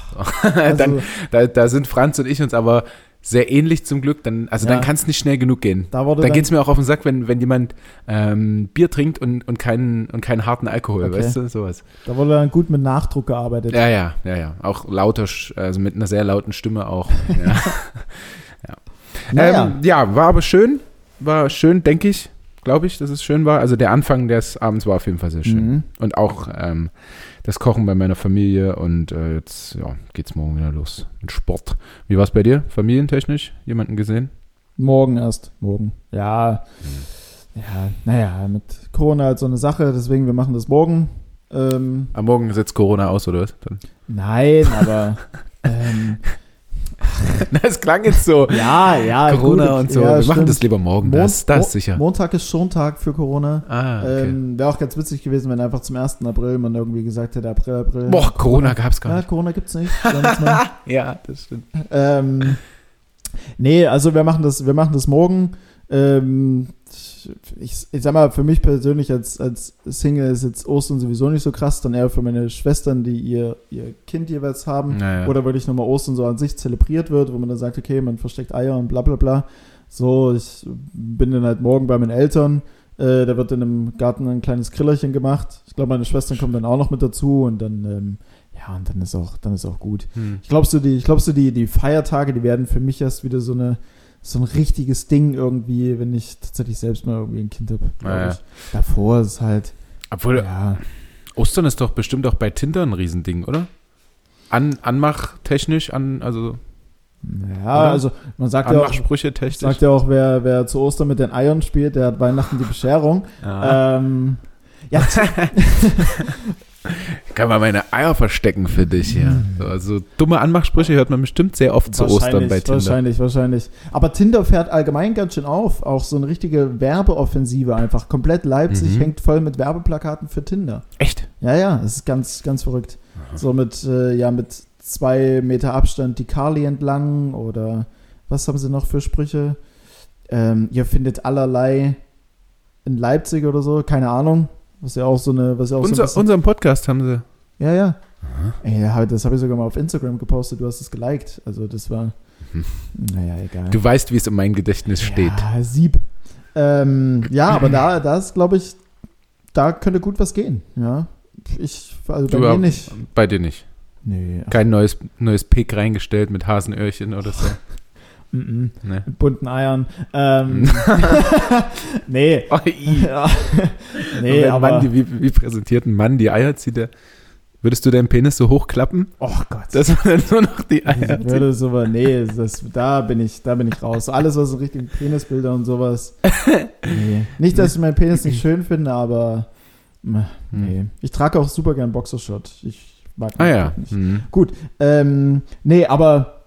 so. dann, Also, da, da sind Franz und ich uns aber sehr ähnlich zum Glück. Dann, also Ja. dann kann es nicht schnell genug gehen. da Da geht es mir auch auf den Sack, wenn, wenn jemand ähm, Bier trinkt und, und, keinen, und keinen harten Alkohol, Okay. weißt du, sowas. da wurde dann gut mit Nachdruck gearbeitet. Ja, ja, ja, ja. Auch lauter, also mit einer sehr lauten Stimme auch. Ja, Naja, ähm, ja war aber schön. War schön, denke ich. Glaube ich, dass es schön war. Also der Anfang des Abends war auf jeden Fall sehr schön. Mhm. Und auch ähm, das Kochen bei meiner Familie. Und äh, jetzt ja, geht's morgen wieder los mit Sport. Wie war es bei dir? Familientechnisch? Jemanden gesehen? morgen erst. Morgen. Ja. Ja, naja, mit Corona halt so eine Sache, deswegen wir machen das morgen. Ähm, Am Morgen setzt Corona aus, oder was? Dann. nein, aber ähm, Das klang jetzt so. ja, ja. Corona gut, und so. ja, Wir machen stimmt. das lieber morgen. Mon- Das, das Mo- sicher. Montag ist schon Tag für Corona. Ah, okay. Ähm, Wäre auch ganz witzig gewesen, wenn einfach zum 1. April man irgendwie gesagt hätte, April, April. Boah, Corona gab's gar Ja, nicht. Corona gibt's nicht. Ja, das stimmt. ähm, nee, also wir machen das, wir machen das morgen. Ähm, ich, ich sag mal, für mich persönlich als, als Single ist jetzt Ostern sowieso nicht so krass, dann eher für meine Schwestern, die ihr, ihr Kind jeweils haben. Naja. Oder wirklich nochmal Ostern so an sich zelebriert wird, wo man dann sagt, okay, man versteckt Eier und bla bla bla. So, ich bin dann halt morgen bei meinen Eltern. Äh, da wird in einem Garten ein kleines Grillerchen gemacht. Ich glaube, meine Schwestern kommen dann auch noch mit dazu und dann, ähm, ja, und dann ist auch, dann ist auch gut. Hm. Ich glaube, so die, ich glaub, so die, die Feiertage, die werden für mich erst wieder so eine, so ein richtiges Ding irgendwie, wenn ich tatsächlich selbst mal irgendwie ein Kind habe. Ja, ja. Davor ist es halt, Obwohl, ja, Ostern ist doch bestimmt auch bei Tinder ein Riesending, oder? An, anmachtechnisch, an, also ja, Oder? also man sagt ja auch, technisch. sagt ja auch, wer, wer zu Ostern mit den Eiern spielt, der hat Weihnachten die Bescherung. ja. Ähm, ja, Kann man meine Eier verstecken für dich hier. So, also dumme Anmachsprüche hört man bestimmt sehr oft zu Ostern bei Tinder. Wahrscheinlich, wahrscheinlich. Aber Tinder fährt allgemein ganz schön auf. Auch so eine richtige Werbeoffensive einfach. Komplett Leipzig Mhm. hängt voll mit Werbeplakaten für Tinder. Echt? Ja, ja, das ist ganz, ganz verrückt. So mit, äh, ja, mit zwei Meter Abstand die Carly entlang oder was haben sie noch für Sprüche? Ähm, ihr findet allerlei in Leipzig oder so, keine Ahnung. Was ja auch so eine, was ja auch so ein Unser, bisschen, unseren Podcast haben sie. Ja, ja. Ey, ja, das habe ich sogar mal auf Instagram gepostet, du hast es geliked. Also das war, Mhm. naja, egal. Du weißt, wie es in meinem Gedächtnis steht. Ja, Sieb. Ähm, ja, aber da, da ist, glaube ich, da könnte gut was gehen. Ja, ich, also bei Du, mir nicht. Bei dir nicht. Nee, ach, Kein neues, neues Pick reingestellt mit Hasenöhrchen oder so. Mm -mm. Ne. mit bunten Eiern. Ähm, nee. Oh, nee, aber. Mann die, wie, wie präsentiert ein Mann die Eier zieht, der, würdest du deinen Penis so hochklappen, oh Gott. dass man dann nur noch die Eier Ich würde so, nee, das, da bin ich, da bin ich raus. Alles, was in Richtung Penisbilder und sowas. Nee. Nicht, dass ich meinen Penis nicht schön finde, aber meh, nee. Ich trage auch super gern Boxershot. Ich mag Ah ja. nicht. Mhm. Gut, ähm, nee, aber,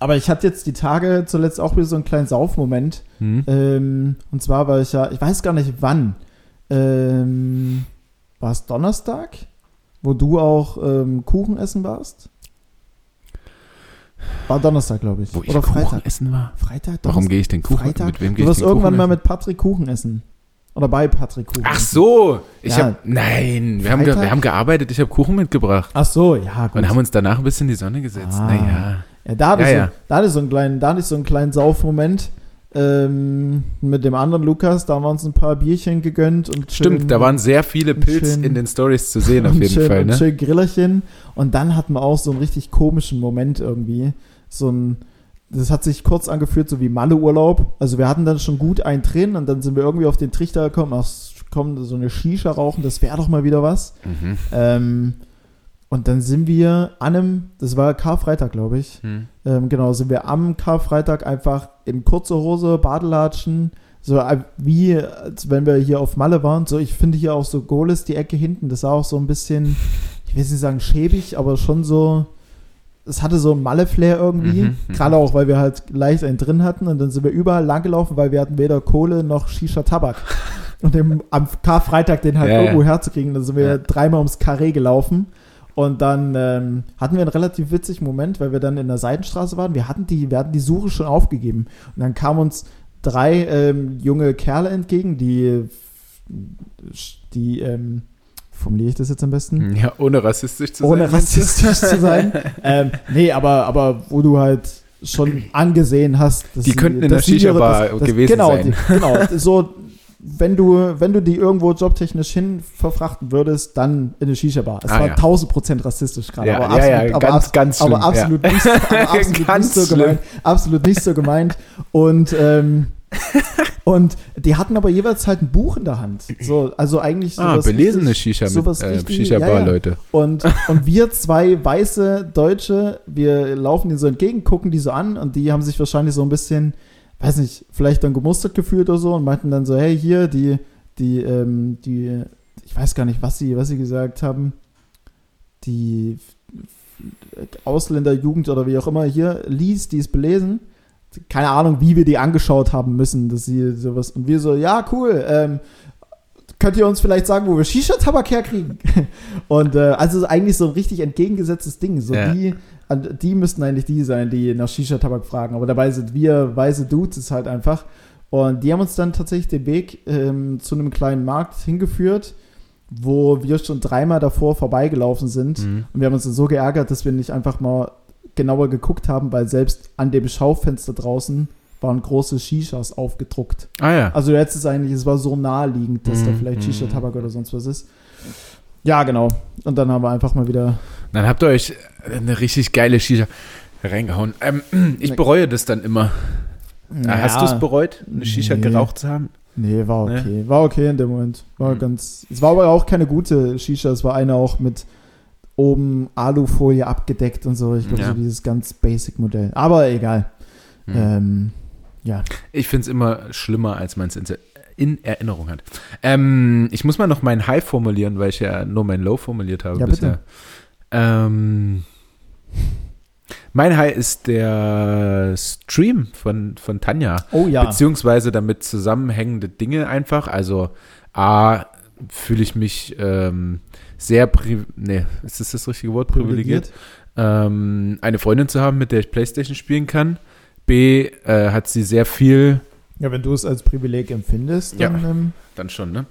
aber ich hatte jetzt die Tage zuletzt auch wieder so einen kleinen Saufmoment. Mhm. Ähm, und zwar war ich ja, ich weiß gar nicht wann. Ähm, war es Donnerstag, wo du auch ähm, Kuchen essen warst? War Donnerstag, glaube ich. Wo ich Oder Kuchen Freitag. essen war? Freitag, Warum Donnerstag. gehe ich den Kuchen? Freitag? Mit wem gehe Du ich wirst den Kuchen irgendwann mal mit Patrick Kuchen essen. Oder bei Patrick Kuchen. Ach so, ich Ja. habe nein, wir haben, wir haben gearbeitet, ich habe Kuchen mitgebracht Ach so, ja, gut. und haben uns danach ein bisschen in die Sonne gesetzt. Ah. Naja, Ja, da hatte, Ja, ich ja. So, da hatte so einen kleinen, da hatte ich so einen kleinen Saufmoment. ähm, mit dem anderen Lukas, da haben wir uns ein paar Bierchen gegönnt und Stimmt, schön- da waren sehr viele und Pilz schön- in den Stories zu sehen, auf und jeden schön, Fall. und Ne? schön Grillerchen. Und dann hatten wir auch so einen richtig komischen Moment irgendwie. So ein, das hat sich kurz angefühlt, so wie Malle-Urlaub. Also wir hatten dann schon gut einen drin und dann sind wir irgendwie auf den Trichter gekommen, ach, komm, so eine Shisha rauchen, das wäre doch mal wieder was. Mhm. Ähm, und dann sind wir an einem, das war Karfreitag, glaube ich. Hm. Ähm, genau, sind wir am Karfreitag einfach in kurzer Hose, Badelatschen, so wie als wenn wir hier auf Malle waren. So, ich finde hier auch so Goles, die Ecke hinten, das sah auch so ein bisschen, ich will nicht sagen schäbig, aber schon so, es hatte so ein Malle-Flair irgendwie. Mhm, mhm. Gerade auch, weil wir halt leicht einen drin hatten und dann sind wir überall lang gelaufen, weil wir hatten weder Kohle noch Shisha-Tabak. Und dem, am Karfreitag den halt Ja, ja. irgendwo herzukriegen, dann sind wir Ja. dreimal ums Karree gelaufen. Und dann ähm, hatten wir einen relativ witzigen Moment, weil wir dann in der Seitenstraße waren. Wir hatten die, wir hatten die Suche schon aufgegeben. Und dann kamen uns drei ähm, junge Kerle entgegen, die, die ähm, formuliere ich das jetzt am besten? Ja, ohne rassistisch zu Ohne sein. du? rassistisch zu sein. ähm, nee, aber, aber wo du halt schon angesehen hast, dass Die sie- könnten in dass der sie Shisha-Bar gewesen genau, sein. Die, genau, so wenn du, wenn du die irgendwo jobtechnisch hin verfrachten würdest, dann in eine Shisha-Bar. Es Ah, war ja. 1000 Prozent rassistisch gerade. Ja, aber ja, ja, absolut, aber, ganz, abs- ganz aber schlimm, ja. absolut, nicht, aber absolut Ganz nicht so schlimm. gemeint. Absolut nicht so gemeint. Und, ähm, und die hatten aber jeweils halt ein Buch in der Hand. So, also eigentlich Ah, sowas belesene richtig- Shisha mit sowas äh, richtig- Shisha-Bar, ja, ja. Leute. Und, und wir zwei weiße Deutsche, wir laufen ihnen so entgegen, gucken die so an und die haben sich wahrscheinlich so ein bisschen, weiß nicht, vielleicht dann gemustert gefühlt oder so und meinten dann so, hey, hier, die, die, ähm, die, ich weiß gar nicht, was sie, was sie gesagt haben, die Ausländerjugend oder wie auch immer hier liest, die ist belesen. Keine Ahnung, wie wir die angeschaut haben müssen, dass sie sowas, und wir so, ja, cool, ähm, könnt ihr uns vielleicht sagen, wo wir Shisha-Tabak herkriegen? Und äh, also eigentlich so ein richtig entgegengesetztes Ding. So Ja. die, die müssten eigentlich die sein, die nach Shisha-Tabak fragen. Aber dabei sind wir weiße Dudes halt einfach. Und die haben uns dann tatsächlich den Weg ähm, zu einem kleinen Markt hingeführt, wo wir schon dreimal davor vorbeigelaufen sind. Mhm. Und wir haben uns dann so geärgert, dass wir nicht einfach mal genauer geguckt haben, weil selbst an dem Schaufenster draußen waren große Shishas aufgedruckt. Ah ja. Also jetzt ist eigentlich, es war so naheliegend, dass da Mhm, vielleicht mhm. Shisha-Tabak oder sonst was ist. Ja, genau. Und dann haben wir einfach mal wieder. Dann habt ihr euch eine richtig geile Shisha reingehauen. Ähm, ich Ne- bereue das dann immer. Äh, Hast du es bereut, eine Shisha Nee. geraucht zu haben? Nee, war Ne? okay. War okay in dem Moment. War Mhm. ganz. Es war aber auch keine gute Shisha. Es war eine auch mit oben Alufolie abgedeckt und so. Ich glaube, Ja. so dieses ganz Basic-Modell. Aber egal. Mhm. Ähm, ja. Ich finde es immer schlimmer, als man es in, in Erinnerung hat. Ähm, ich muss mal noch mein High formulieren, weil ich ja nur mein Low formuliert habe Ja, bisher. Ähm, mein High ist der Stream von, von Tanja. Oh ja. Beziehungsweise damit zusammenhängende Dinge einfach. Also A, fühle ich mich ähm, sehr, pri nee, ist das das richtige Wort? Privilegiert. Ähm, eine Freundin zu haben, mit der ich Playstation spielen kann. B, äh, hat sie sehr viel, Ja, wenn du es als Privileg empfindest, dann ähm, dann schon, ne?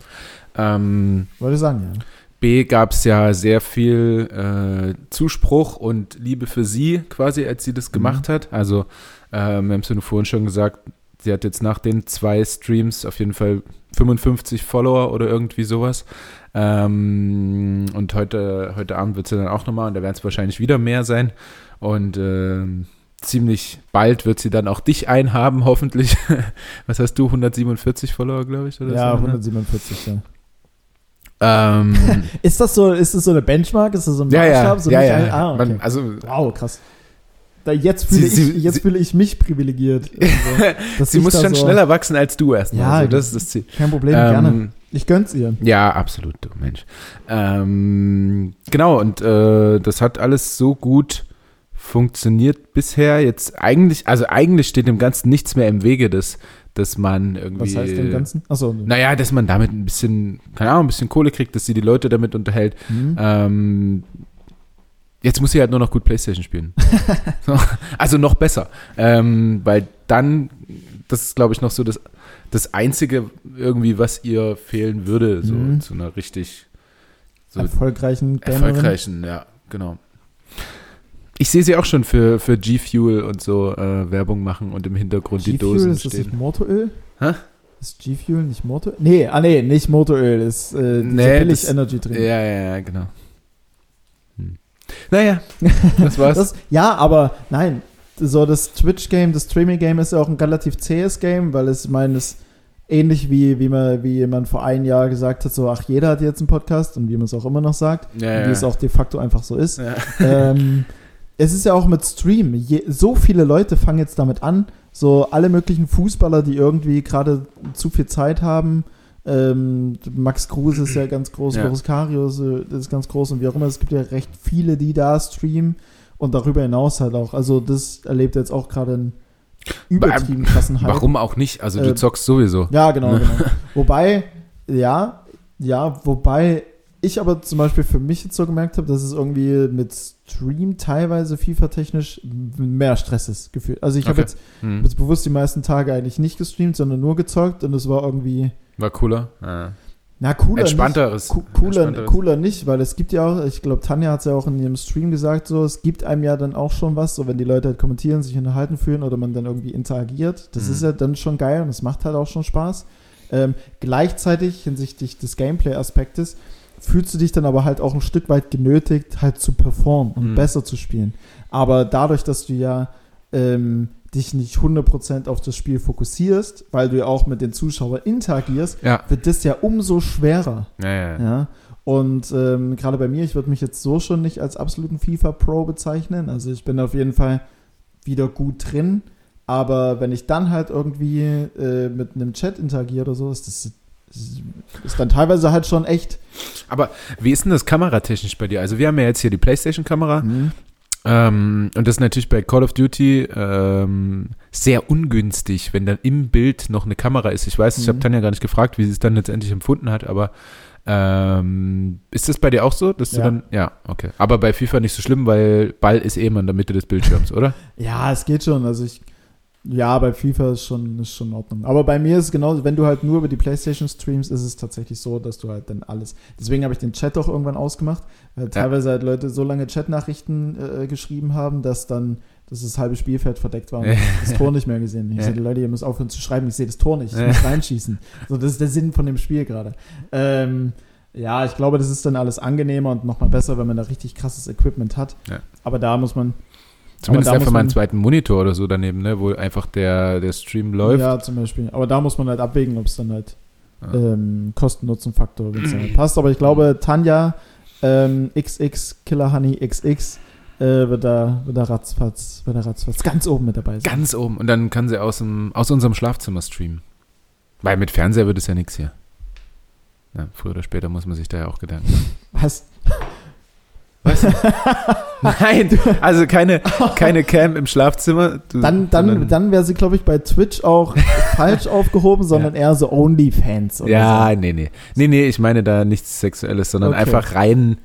Ähm, ich sagen, ja. B gab es ja sehr viel äh, Zuspruch und Liebe für sie quasi, als sie das gemacht hat. Also, ähm, wir haben es ja nur vorhin schon gesagt, sie hat jetzt nach den zwei Streams auf jeden Fall 55 Follower oder irgendwie sowas. Ähm, und heute, heute Abend wird sie dann auch nochmal und da werden es wahrscheinlich wieder mehr sein. Und ähm, ziemlich bald wird sie dann auch dich einhaben, hoffentlich. Was hast du? 147 Follower, glaube ich, oder Ja, so? ne? 147, ja. Ähm, Ist das so, ist das so eine Benchmark? Ist das so ein ja, ja, Maßstab? So ja, ja. Ah, okay. Man, also wow, krass. Da, jetzt fühle Sie- ich, sie- jetzt sie- fühle ich mich privilegiert. Also, Sie muss schon so- schneller wachsen als du erstmal. Ja, also das ist das Ziel. Kein Problem, Ähm, gerne. Ich gönn's ihr. Ja, absolut, du Mensch. Ähm, genau, und äh, das hat alles so gut funktioniert bisher. Jetzt eigentlich, also eigentlich steht dem Ganzen nichts mehr im Wege, dass, dass man irgendwie. Was heißt dem Ganzen? Achso. Naja, dass man damit ein bisschen, keine Ahnung, ein bisschen Kohle kriegt, dass sie die Leute damit unterhält. Hm. Ähm, jetzt muss sie halt nur noch gut Playstation spielen. so, also noch besser. Ähm, weil dann, das ist glaube ich noch so das, das Einzige irgendwie, was ihr fehlen würde, so Mhm. zu einer richtig so Erfolgreichen Gamerin. erfolgreichen, ja, genau. Ich sehe sie auch schon für, für G-Fuel und so äh, Werbung machen und im Hintergrund die G-Fuel, Dosen ist das nicht. Motoröl? Hä? Ist G-Fuel nicht Motoröl? Nee, ah nee, nicht Motoröl, ist äh, Nee, billig das- Energy Drink. Ja, ja, ja, genau. Hm. Naja, das war's. Das, ja, aber nein, so das Twitch-Game, das Streaming-Game ist ja auch ein relativ zähes Game, weil es, ich meine, es ähnlich wie, wie, man, wie man vor einem Jahr gesagt hat, so, ach, jeder hat jetzt einen Podcast und wie man es auch immer noch sagt, ja, und wie es auch de facto einfach so ist. ja. ähm, es ist ja auch mit Stream. Je, so viele Leute fangen jetzt damit an. So alle möglichen Fußballer, die irgendwie gerade zu viel Zeit haben. Ähm, Max Kruse ist ja ganz groß, Ja. Boris Karius äh, ist ganz groß und wie auch immer. Es gibt ja recht viele, die da streamen und darüber hinaus halt auch. Also das erlebt jetzt auch gerade einen übertrieben krassen Hype. Warum auch nicht? Also du Äh, zockst sowieso. Ja, genau, genau. wobei, ja, ja, wobei ich aber zum Beispiel für mich jetzt so gemerkt habe, dass es irgendwie mit Stream teilweise FIFA-technisch mehr Stress ist, gefühlt. Also ich habe Okay. jetzt, Hm. jetzt bewusst die meisten Tage eigentlich nicht gestreamt, sondern nur gezockt und es war irgendwie, War cooler. Ja. na cooler Entspannteres. nicht. Cooler, Entspannteres. cooler nicht, weil es gibt ja auch, ich glaube, Tanja hat es ja auch in ihrem Stream gesagt, so, es gibt einem ja dann auch schon was, so wenn die Leute halt kommentieren, sich unterhalten fühlen oder man dann irgendwie interagiert. Das Mhm. ist ja dann schon geil und es macht halt auch schon Spaß. Ähm, gleichzeitig hinsichtlich des Gameplay-Aspektes fühlst du dich dann aber halt auch ein Stück weit genötigt, halt zu performen und Mhm. besser zu spielen. Aber dadurch, dass du ja ähm, dich nicht 100% auf das Spiel fokussierst, weil du ja auch mit den Zuschauern interagierst, Ja. wird das ja umso schwerer. Ja, ja, ja. Und ähm, gerade bei mir, ich würde mich jetzt so schon nicht als absoluten FIFA-Pro bezeichnen. Also ich bin auf jeden Fall wieder gut drin. Aber wenn ich dann halt irgendwie äh, mit einem Chat interagiere oder so, ist das ist, dann teilweise halt schon echt. Aber wie ist denn das kameratechnisch bei dir? Also wir haben ja jetzt hier die Playstation-Kamera ähm, und das ist natürlich bei Call of Duty ähm, sehr ungünstig, wenn dann im Bild noch eine Kamera ist. Ich weiß, ich habe Mhm. Tanja gar nicht gefragt, wie sie es dann letztendlich empfunden hat, aber ähm, ist das bei dir auch so, dass du Ja. dann, ja, okay. Aber bei FIFA nicht so schlimm, weil Ball ist eh immer in der Mitte des Bildschirms, oder? Ja, es geht schon. Also ich. Ja, bei FIFA ist schon, ist schon in Ordnung. Aber bei mir ist es genauso, wenn du halt nur über die Playstation streamst, ist es tatsächlich so, dass du halt dann alles. Deswegen habe ich den Chat auch irgendwann ausgemacht, weil teilweise halt Leute so lange Chatnachrichten äh, geschrieben haben, dass dann dass das halbe Spielfeld verdeckt war und Ja. ich das Tor nicht mehr gesehen. Ich Ja. sehe die Leute, ihr müsst aufhören zu schreiben, ich sehe das Tor nicht, ich Ja. muss reinschießen. So, das ist der Sinn von dem Spiel gerade. Ähm, ja, ich glaube, das ist dann alles angenehmer und nochmal besser, wenn man da richtig krasses Equipment hat. Ja. Aber da muss man, Zumindest einfach mal einen zweiten Monitor oder so daneben, ne, wo einfach der, der Stream läuft. Ja, zum Beispiel. Aber da muss man halt abwägen, ob es dann halt Ja. ähm, Kosten-Nutzen-Faktor, halt passt. Aber ich glaube, Tanja ähm, XX, Killer Honey XX äh, wird, da, wird da ratzfatz, wird da ratzfatz ganz oben mit dabei sein. Ganz oben. Und dann kann sie aus, dem, aus unserem Schlafzimmer streamen. Weil mit Fernseher wird es ja nichts hier. Ja, früher oder später muss man sich da ja auch Gedanken machen. Was? Nein, also keine, keine Cam im Schlafzimmer. Du, Dann, dann, dann wäre sie, glaube ich, bei Twitch auch falsch aufgehoben, sondern eher so Onlyfans. oder Ja, so. nee, nee. Nee, nee, ich meine da nichts Sexuelles, sondern Okay. einfach rein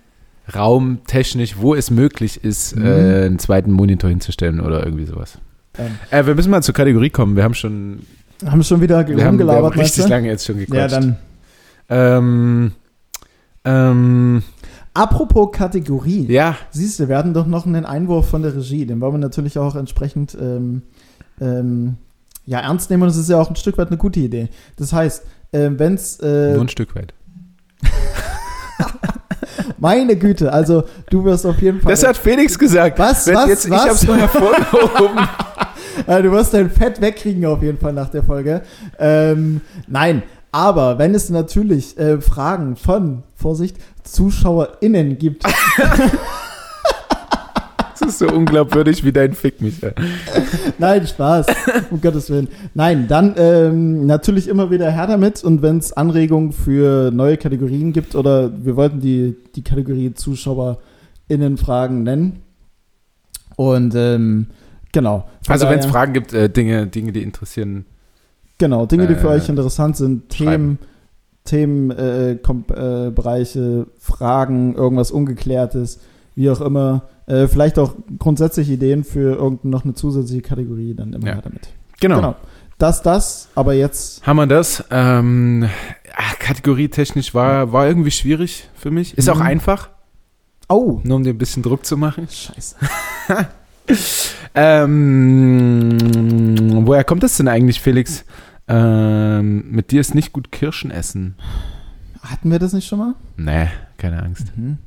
raumtechnisch, wo es möglich ist, Mhm. äh, einen zweiten Monitor hinzustellen oder irgendwie sowas. Ähm, Äh, wir müssen mal zur Kategorie kommen. Wir haben schon haben schon wieder wir haben, wir haben richtig du? lange jetzt schon Ja, gequatscht. dann. Ähm, ähm, Apropos Kategorie. ja, Siehst du, wir hatten doch noch einen Einwurf von der Regie. Den wollen wir natürlich auch entsprechend ähm, ähm, ja, ernst nehmen und es ist ja auch ein Stück weit eine gute Idee. Das heißt, äh, wenn es. Äh, nur ein Stück weit. meine Güte, also du wirst auf jeden Fall. Das hat Felix gesagt. Was, Wenn was, jetzt, was? Ich hab's nur hervorgehoben. du wirst dein Fett wegkriegen auf jeden Fall nach der Folge. Ähm, nein, aber wenn es natürlich äh, Fragen von, Vorsicht, ZuschauerInnen gibt, Das ist so unglaubwürdig wie dein Fick mich. ey. Nein, Spaß. Um Gottes Willen. Nein, dann ähm, natürlich immer wieder her damit. Und wenn es Anregungen für neue Kategorien gibt oder wir wollten die, die Kategorie ZuschauerInnen-Fragen nennen. Und ähm, genau. Von Also wenn es Fragen gibt, äh, Dinge, Dinge, die interessieren. Genau, Dinge, die für äh, euch interessant sind, Themen, schreiben. Themen, äh, äh, Fragen, irgendwas Ungeklärtes, wie auch immer. Äh, vielleicht auch grundsätzlich Ideen für irgendeine noch eine zusätzliche Kategorie, dann immer Ja. damit. Genau. Genau. Das, das, aber jetzt Haben wir das? Ähm, ah, Kategorie technisch war, war irgendwie schwierig für mich. Ist auch Mhm. einfach. Oh, nur um dir ein bisschen Druck zu machen. scheiße. Ähm, woher kommt das denn eigentlich, Felix? Ähm, mit dir ist nicht gut Kirschen essen. Hatten wir das nicht schon mal? Nee, keine Angst. Mhm.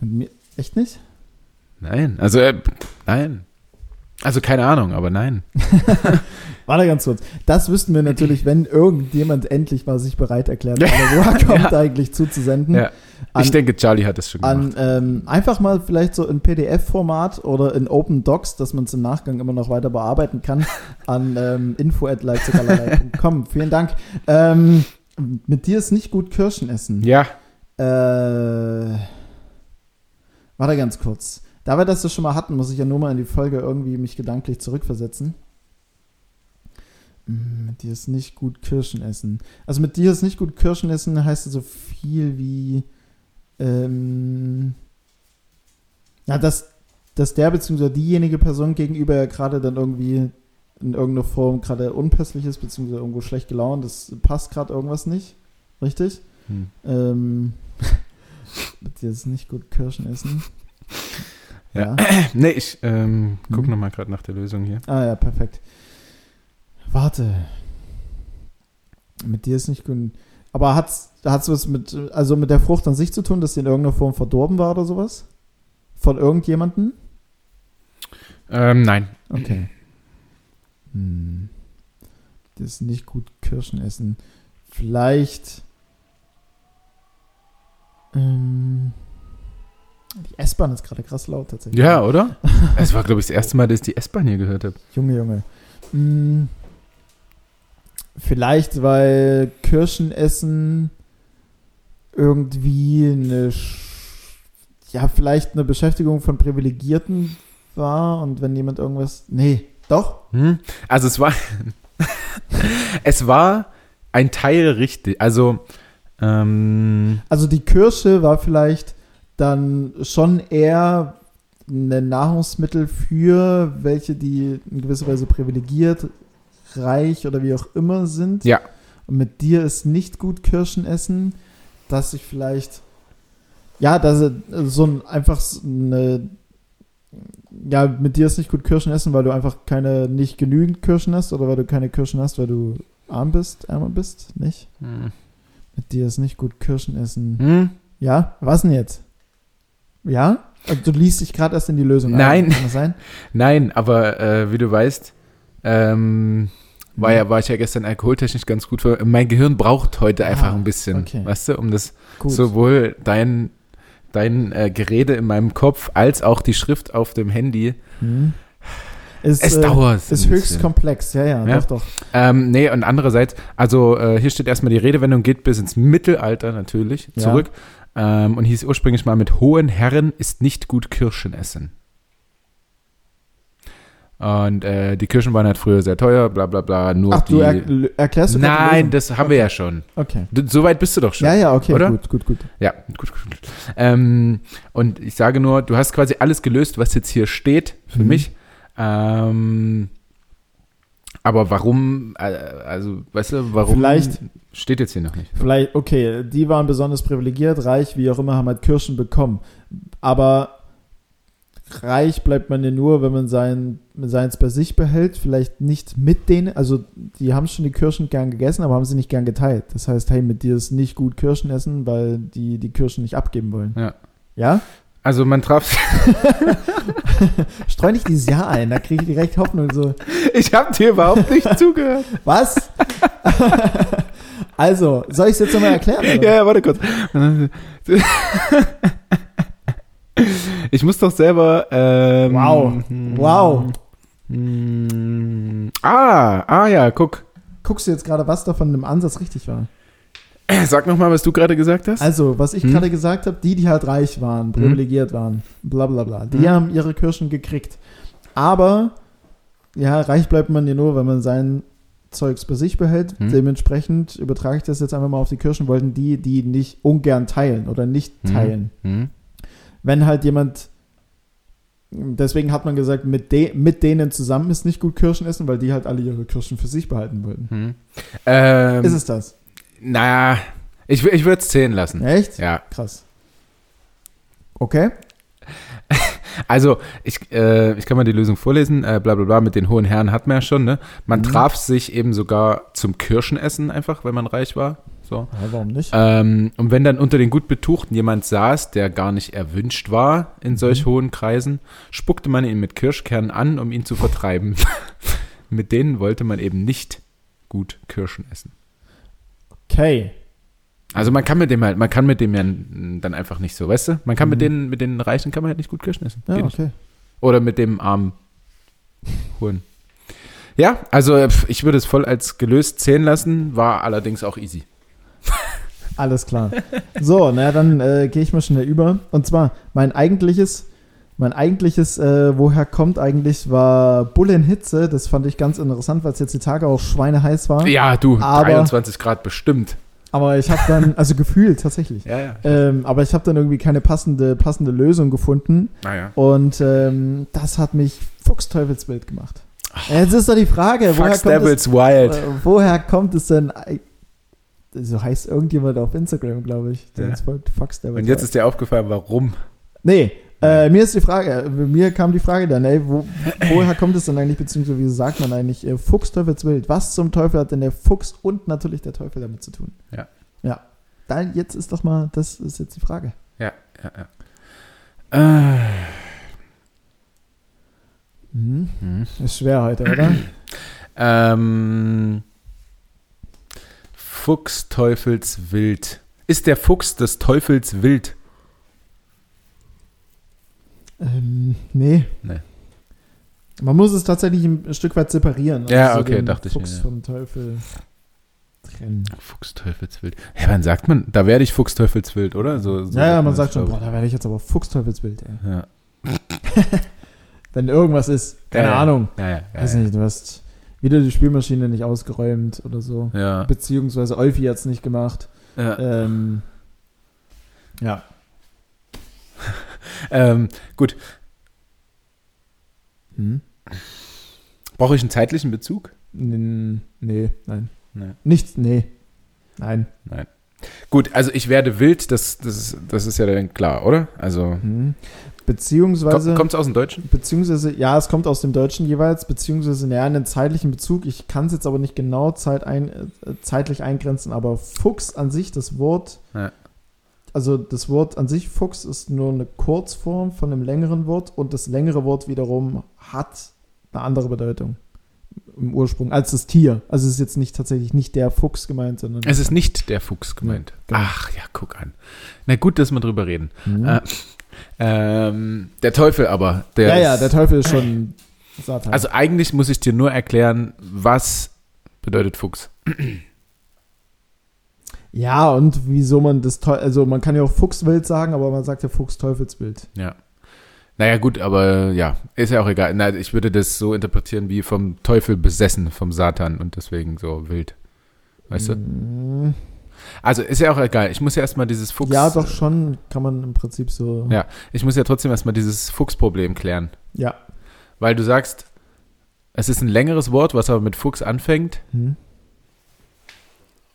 Mit mir, echt nicht? Nein, also äh, nein. Also keine Ahnung, aber nein. Warte ganz kurz. Das wüssten wir natürlich, wenn irgendjemand endlich mal sich bereit erklärt, aber woher kommt eigentlich zuzusenden. Ja. An- ich denke, Charlie hat das schon An gemacht. ähm, einfach mal vielleicht so in PDF-Format oder in Open Docs, dass man es im Nachgang immer noch weiter bearbeiten kann, an ähm, info.leipzigerlei.com. Vielen Dank. Ähm, mit dir ist nicht gut Kirschen essen. Ja, Äh, warte ganz kurz. Da wir das so schon mal hatten, muss ich ja nur mal in die Folge irgendwie mich gedanklich zurückversetzen. Mm, Mit dir ist nicht gut Kirschen essen. Also mit dir ist nicht gut Kirschen essen heißt so viel wie ähm, ja, dass, dass der bzw. diejenige Person gegenüber ja gerade dann irgendwie in irgendeiner Form gerade unpässlich ist, beziehungsweise irgendwo schlecht gelaunt, das passt gerade irgendwas nicht. Richtig? Hm. Ähm, mit dir ist nicht gut Kirschen essen. Ja. nee, ich ähm, guck Mhm. noch mal gerade nach der Lösung hier. Ah ja, perfekt. Warte. Mit dir ist nicht gut. Aber hat's, hat's was mit, also mit der Frucht an sich zu tun, dass sie in irgendeiner Form verdorben war oder sowas? Von irgendjemandem? Ähm, nein. Okay. Hm. Das ist nicht gut Kirschen essen. Vielleicht. Ähm, die S-Bahn ist gerade krass laut tatsächlich. Ja, oder? Es war, glaube ich, das erste Mal, dass ich die S-Bahn hier gehört habe. Junge, Junge. Hm, vielleicht, weil Kirschen essen irgendwie eine, ja, vielleicht eine Beschäftigung von Privilegierten war und wenn jemand irgendwas, nee, doch, Hm? Also es war, es war ein Teil richtig. Also ähm, also die Kirsche war vielleicht dann schon eher ein Nahrungsmittel für welche, die in gewisser Weise privilegiert, reich oder wie auch immer sind. Ja. Und mit dir ist nicht gut Kirschen essen, dass ich vielleicht, ja, dass es so ein, einfach eine, ja, mit dir ist nicht gut Kirschen essen, weil du einfach keine, nicht genügend Kirschen hast oder weil du keine Kirschen hast, weil du arm bist, ärmer bist, nicht? hm. Mit dir ist nicht gut Kirschen essen. Hm? Ja, was denn jetzt? Ja? Also Du liest dich gerade erst in die Lösung Nein. ein. Kann das sein? Nein, aber äh, wie du weißt, ähm, war, ja, war ich ja gestern alkoholtechnisch ganz gut. Für, mein Gehirn braucht heute einfach Ah, ein bisschen, okay. weißt du, um das Gut. sowohl dein, dein äh, Gerede in meinem Kopf als auch die Schrift auf dem Handy. Hm. Ist, Es äh, dauert. Ist höchst bisschen. komplex, ja, ja, Ja. doch, doch. Ähm, nee, und andererseits, also äh, hier steht erstmal die Redewendung, geht bis ins Mittelalter natürlich Ja. zurück ähm, und hieß ursprünglich mal mit hohen Herren ist nicht gut Kirschen essen. Und äh, die Kirschen waren halt früher sehr teuer, bla bla bla, nur Ach, die... du er, erklärst du Nein, das haben wir ja schon. Okay. Du, so weit bist du doch schon. Ja, ja, okay, oder? gut, gut, gut. Ja, gut, gut, gut. Ähm, und ich sage nur, du hast quasi alles gelöst, was jetzt hier steht für Mhm. mich. Ähm, aber warum, äh, also, weißt du, warum Vielleicht- steht jetzt hier noch nicht? Vielleicht, okay, die waren besonders privilegiert, reich, wie auch immer, haben halt Kirschen bekommen. Aber reich bleibt man ja nur, wenn man sein, seins bei sich behält, vielleicht nicht mit denen, also die haben schon die Kirschen gern gegessen, aber haben sie nicht gern geteilt. Das heißt, hey, mit dir ist nicht gut Kirschen essen, weil die die Kirschen nicht abgeben wollen. Ja. Ja? Also man traf, Streu nicht dieses Jahr ein, da kriege ich direkt Hoffnung so. ich habe dir überhaupt nicht zugehört. Was? also, soll ich es jetzt nochmal erklären? Oder? Ja, ja, warte kurz. Ich muss doch selber. Ähm, Wow. Wow. Mm, Ah, ah ja, guck. Guckst du jetzt gerade, was davon im Ansatz richtig war? Sag nochmal, was du gerade gesagt hast. Also, was ich Hm? gerade gesagt habe, die, die halt reich waren, privilegiert waren, bla bla bla, die Hm. haben ihre Kirschen gekriegt. Aber, ja, reich bleibt man ja nur, wenn man sein Zeugs bei sich behält. Hm. Dementsprechend übertrage ich das jetzt einfach mal auf die Kirschen, wollten die, die nicht ungern teilen oder nicht Hm. teilen. Hm. Wenn halt jemand, deswegen hat man gesagt, mit, de, mit denen zusammen ist nicht gut Kirschen essen, weil die halt alle ihre Kirschen für sich behalten wollten. Hm. Ähm, Ist es das? naja, ich, ich würde es zählen lassen. Echt? Ja. Krass. Okay. Also, ich, äh, ich kann mal die Lösung vorlesen. Äh, bla bla bla, mit den hohen Herren hat man ja schon, ne? Man Mhm. traf sich eben sogar zum Kirschenessen einfach, wenn man reich war. So. Ja, warum nicht? Ähm, und wenn dann unter den gut Betuchten jemand saß, der gar nicht erwünscht war in solch hohen Kreisen, spuckte man ihn mit Kirschkernen an, um ihn zu vertreiben. mit denen wollte man eben nicht gut Kirschen essen. Okay. Also man kann mit dem halt, man kann mit dem ja dann einfach nicht so, weißt du? Man kann mit Mhm. denen, mit den Reichen kann man halt nicht gut Kirschen essen. Ja, Geht nicht. okay. Oder mit dem armen Huren. Ja, also äh, ich würde es voll als gelöst zählen lassen, war allerdings auch easy. Alles klar. So, na dann äh, gehe ich mal schnell über. Und zwar, mein eigentliches, mein eigentliches, äh, woher kommt eigentlich, war Bulle in Hitze. Das fand ich ganz interessant, weil es jetzt die Tage auch schweineheiß war. Ja, du, Aber- 23 Grad bestimmt. Aber ich habe dann, also gefühlt tatsächlich. Ja, ja. Ähm, aber ich habe dann irgendwie keine passende, passende Lösung gefunden. Naja. Und ähm, das hat mich Fuchsteufelswild gemacht. Jetzt ist doch die Frage, woher Fox kommt, es, Wild. äh, woher kommt es denn? So heißt irgendjemand auf Instagram, glaube ich, der Ja. uns folgt. Fox Devils Und jetzt Wild. ist dir aufgefallen, warum? Nee, äh, mir ist die Frage, mir kam die Frage dann, ey, wo, woher kommt es denn eigentlich, beziehungsweise wie sagt man eigentlich, äh, Fuchs Teufelswild? Was zum Teufel hat denn der Fuchs und natürlich der Teufel damit zu tun? Ja. Ja. Dann jetzt ist doch mal, das ist jetzt die Frage. Ja, ja, ja. Äh, Mhm. hm. Ist schwer heute, oder? Ähm, Fuchs Teufels Wild. Ist der Fuchs des Teufels wild? Ähm, nee. Nee. Man muss es tatsächlich ein Stück weit separieren. Ja, okay, den dachte ich mir, Fuchs ja. vom Teufel trennen. Fuchs Teufels Wild. Ja, wann sagt man? Da werde ich Fuchs Teufels Wild, oder? So, so ja, ja, man sagt schon, boah, da werde ich jetzt aber Fuchsteufelswild, ey. ich. Ja. Wenn irgendwas ist, keine Ja. Ahnung. Ja, ja, ja, Weiß nicht, du hast wieder die Spielmaschine nicht ausgeräumt oder so. Ja, Beziehungsweise Olfi hat es nicht gemacht. ja. Ähm, ja. Ähm, gut, Hm? brauche ich einen zeitlichen Bezug? N- Nee, nein. Nee. Nichts, nee. Nein. Gut, also ich werde wild, das, das, ist, das ist ja dann klar, oder? Also, Hm. Beziehungsweise. kommt es aus dem Deutschen? Beziehungsweise, ja, es kommt aus dem Deutschen jeweils, beziehungsweise, ja, einen zeitlichen Bezug. Ich kann es jetzt aber nicht genau Zeit ein, äh, zeitlich eingrenzen, aber Fuchs an sich, das Wort, Ja. Also das Wort an sich, Fuchs, ist nur eine Kurzform von einem längeren Wort und das längere Wort wiederum hat eine andere Bedeutung im Ursprung als das Tier. Also es ist jetzt nicht tatsächlich nicht der Fuchs gemeint, sondern. Es ist nicht der Fuchs gemeint. genau. Ach ja, guck an. Na gut, dass wir drüber reden. Mhm. Äh, ähm, der Teufel aber. Der ja, ja, der Teufel ist schon Satan. Also eigentlich muss ich dir nur erklären, was bedeutet Fuchs. Ja, und wieso man das also man kann ja auch Fuchswild sagen, aber man sagt ja Fuchs-Teufelswild. Ja. Naja, gut, aber ja, ist ja auch egal. Na, ich würde das so interpretieren wie vom Teufel besessen, vom Satan und deswegen so wild. Weißt du? Mhm. Also ist ja auch egal. Ich muss ja erstmal dieses Fuchs. Ja, doch schon kann man im Prinzip so. Ja. Ich muss ja trotzdem erstmal dieses Fuchsproblem klären. Ja. Weil du sagst, es ist ein längeres Wort, was aber mit Fuchs anfängt. Hm.